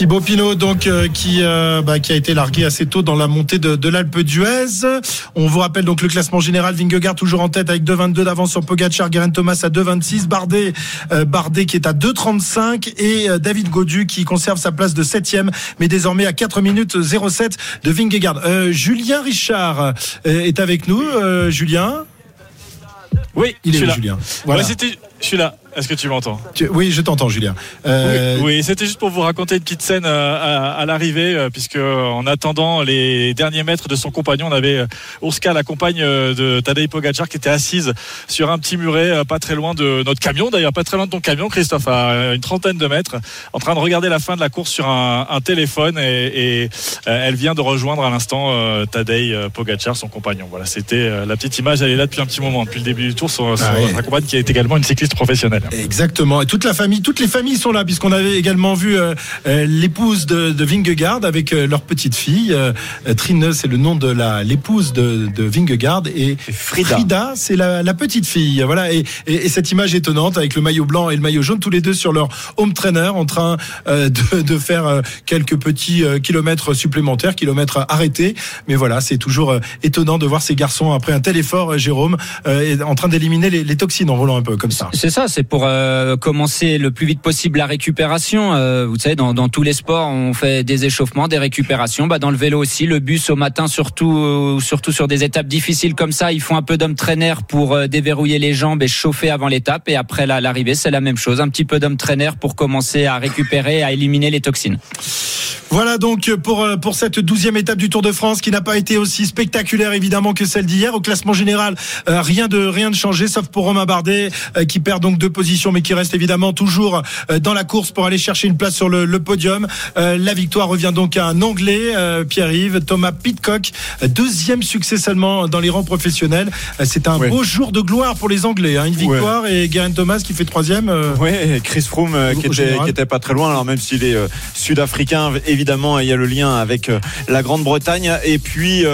Thibaut Pinot donc euh, qui euh, bah, qui a été largué assez tôt dans la montée de, de l'Alpe d'Huez. On vous rappelle donc le classement général Vingegaard toujours en tête avec 2,22 d'avance sur Pogacar, Geraint Thomas à 2,26, Bardet euh, Bardet qui est à 2,35 et euh, David Godu qui conserve sa place de 7 mais désormais à 4 minutes 07 de Vingegaard. Julien Richard est avec nous. Julien?
Oui,
il est
là.
Julien? Voilà.
je suis là. Est-ce que tu m'entends
Tu- Oui, je t'entends, Julien. Euh,
Oui, oui, c'était juste pour vous raconter une petite scène euh, à, à l'arrivée, euh, puisque en attendant les derniers mètres de son compagnon, on avait euh, Urska, la compagne de Tadej Pogacar, qui était assise sur un petit muret, pas très loin de notre camion, d'ailleurs pas très loin de ton camion, Christophe, à une trentaine de mètres, en train de regarder la fin de la course sur un, un téléphone, et, et, elle vient de rejoindre à l'instant Tadej Pogacar, son compagnon. Voilà, c'était la petite image, elle est là depuis un petit moment, depuis le début du tour, son, son-
Ah oui.
sa compagne qui est également une cycliste professionnelle.
Exactement. Et toute la famille, toutes les familles sont là, puisqu'on avait également vu euh, euh, l'épouse de, de Vingegaard avec euh, leur petite fille. Euh, Trine, c'est le nom de la l'épouse de, de Vingegaard et
Frida.
c'est la, la petite fille. Voilà. Et, et- et cette image étonnante avec le maillot blanc et le maillot jaune, tous les deux sur leur home trainer, en train euh, de, de faire euh, quelques petits euh, kilomètres supplémentaires, kilomètres arrêtés. Mais voilà, c'est toujours étonnant de voir ces garçons après un tel effort, Jérôme, euh, en train d'éliminer les, les toxines en roulant un peu comme ça.
C'est ça, c'est pour euh, commencer le plus vite possible la récupération. Euh, vous savez, dans, tous les sports, on fait des échauffements, des récupérations. Bah, dans le vélo aussi, le bus au matin, surtout, euh, surtout sur des étapes difficiles comme ça, ils font un peu d'homme trainer pour déverrouiller les jambes et chauffer avant l'étape. Et après la- l'arrivée, c'est la même chose, un petit peu d'homme trainer pour commencer à récupérer, à éliminer les toxines.
Voilà donc pour pour cette douzième étape du Tour de France qui n'a pas été aussi spectaculaire évidemment que celle d'hier. Au classement général, rien de rien de changé sauf pour Romain Bardet qui perd donc deux mais qui reste évidemment toujours euh, dans la course pour aller chercher une place sur le, le podium. Euh, la victoire revient donc à un Anglais, euh, Pierre-Yves Thomas Pitcock, deuxième succès seulement dans les rangs professionnels. Euh, C'est un
Ouais.
beau jour de gloire pour les Anglais. hein. Une victoire et Geraint Thomas qui fait troisième. euh,
Ouais, Chris Froome qui était, qui était pas très loin. Alors même s'il est sud-africain, évidemment, il y a le lien avec la Grande-Bretagne. Et puis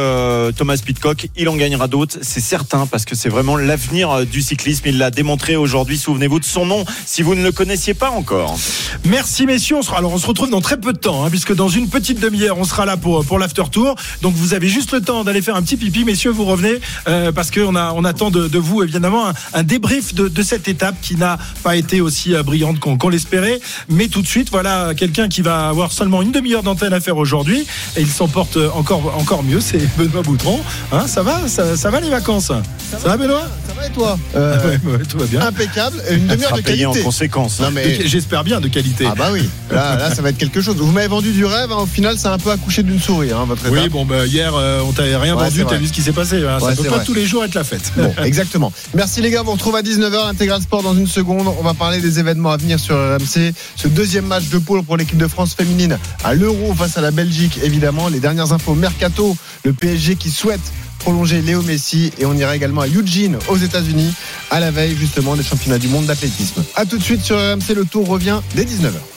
Thomas Pitcock, il en gagnera d'autres, c'est certain, parce que c'est vraiment l'avenir du cyclisme. Il l'a démontré aujourd'hui. Souvenez-vous de son nom, si vous ne le connaissiez pas encore.
Merci messieurs. On sera, alors on se retrouve dans très peu de temps, hein, puisque dans une petite demi-heure, on sera là pour pour l'after tour. Donc vous avez juste le temps d'aller faire un petit pipi, messieurs. Vous revenez euh, parce qu'on a on attend de, de vous évidemment un, un débrief de, de cette étape qui n'a pas été aussi euh, brillante qu'on l'espérait. Mais tout de suite, voilà quelqu'un qui va avoir seulement une demi-heure d'antenne à faire aujourd'hui et il s'en porte encore encore mieux. C'est Benoît Boutron. Hein, ça va, ça, ça va les vacances? Ça, va Benoît?
Ça va et toi? Euh,
Ouais, ouais, tout va bien.
Impeccable. Une demi-heure
sera
de
payé
qualité.
en conséquence.
Non, mais...
J'espère bien de qualité.
Ah bah oui, là, là ça va être quelque chose. Vous m'avez vendu du rêve, hein. au final c'est un peu accouché d'une souris, hein, votre
Oui,
étape.
bon, bah, hier, euh, on t'avait rien
Ouais,
vendu, t'as vu ce qui s'est passé. hein.
Ouais,
ça peut
c'est
pas
vrai.
tous les jours être la fête.
Bon, exactement. Merci les gars, on vous retrouve à 19h, l'intégral sport dans une seconde. On va parler des événements à venir sur RMC. Ce deuxième match de poule pour l'équipe de France féminine à l'Euro face à la Belgique, évidemment. Les dernières infos mercato, le PSG qui souhaite prolonger Léo Messi et on ira également à Eugene aux États-Unis à la veille justement des championnats du monde d'athlétisme. À tout de suite sur RMC, le tour revient dès 19h.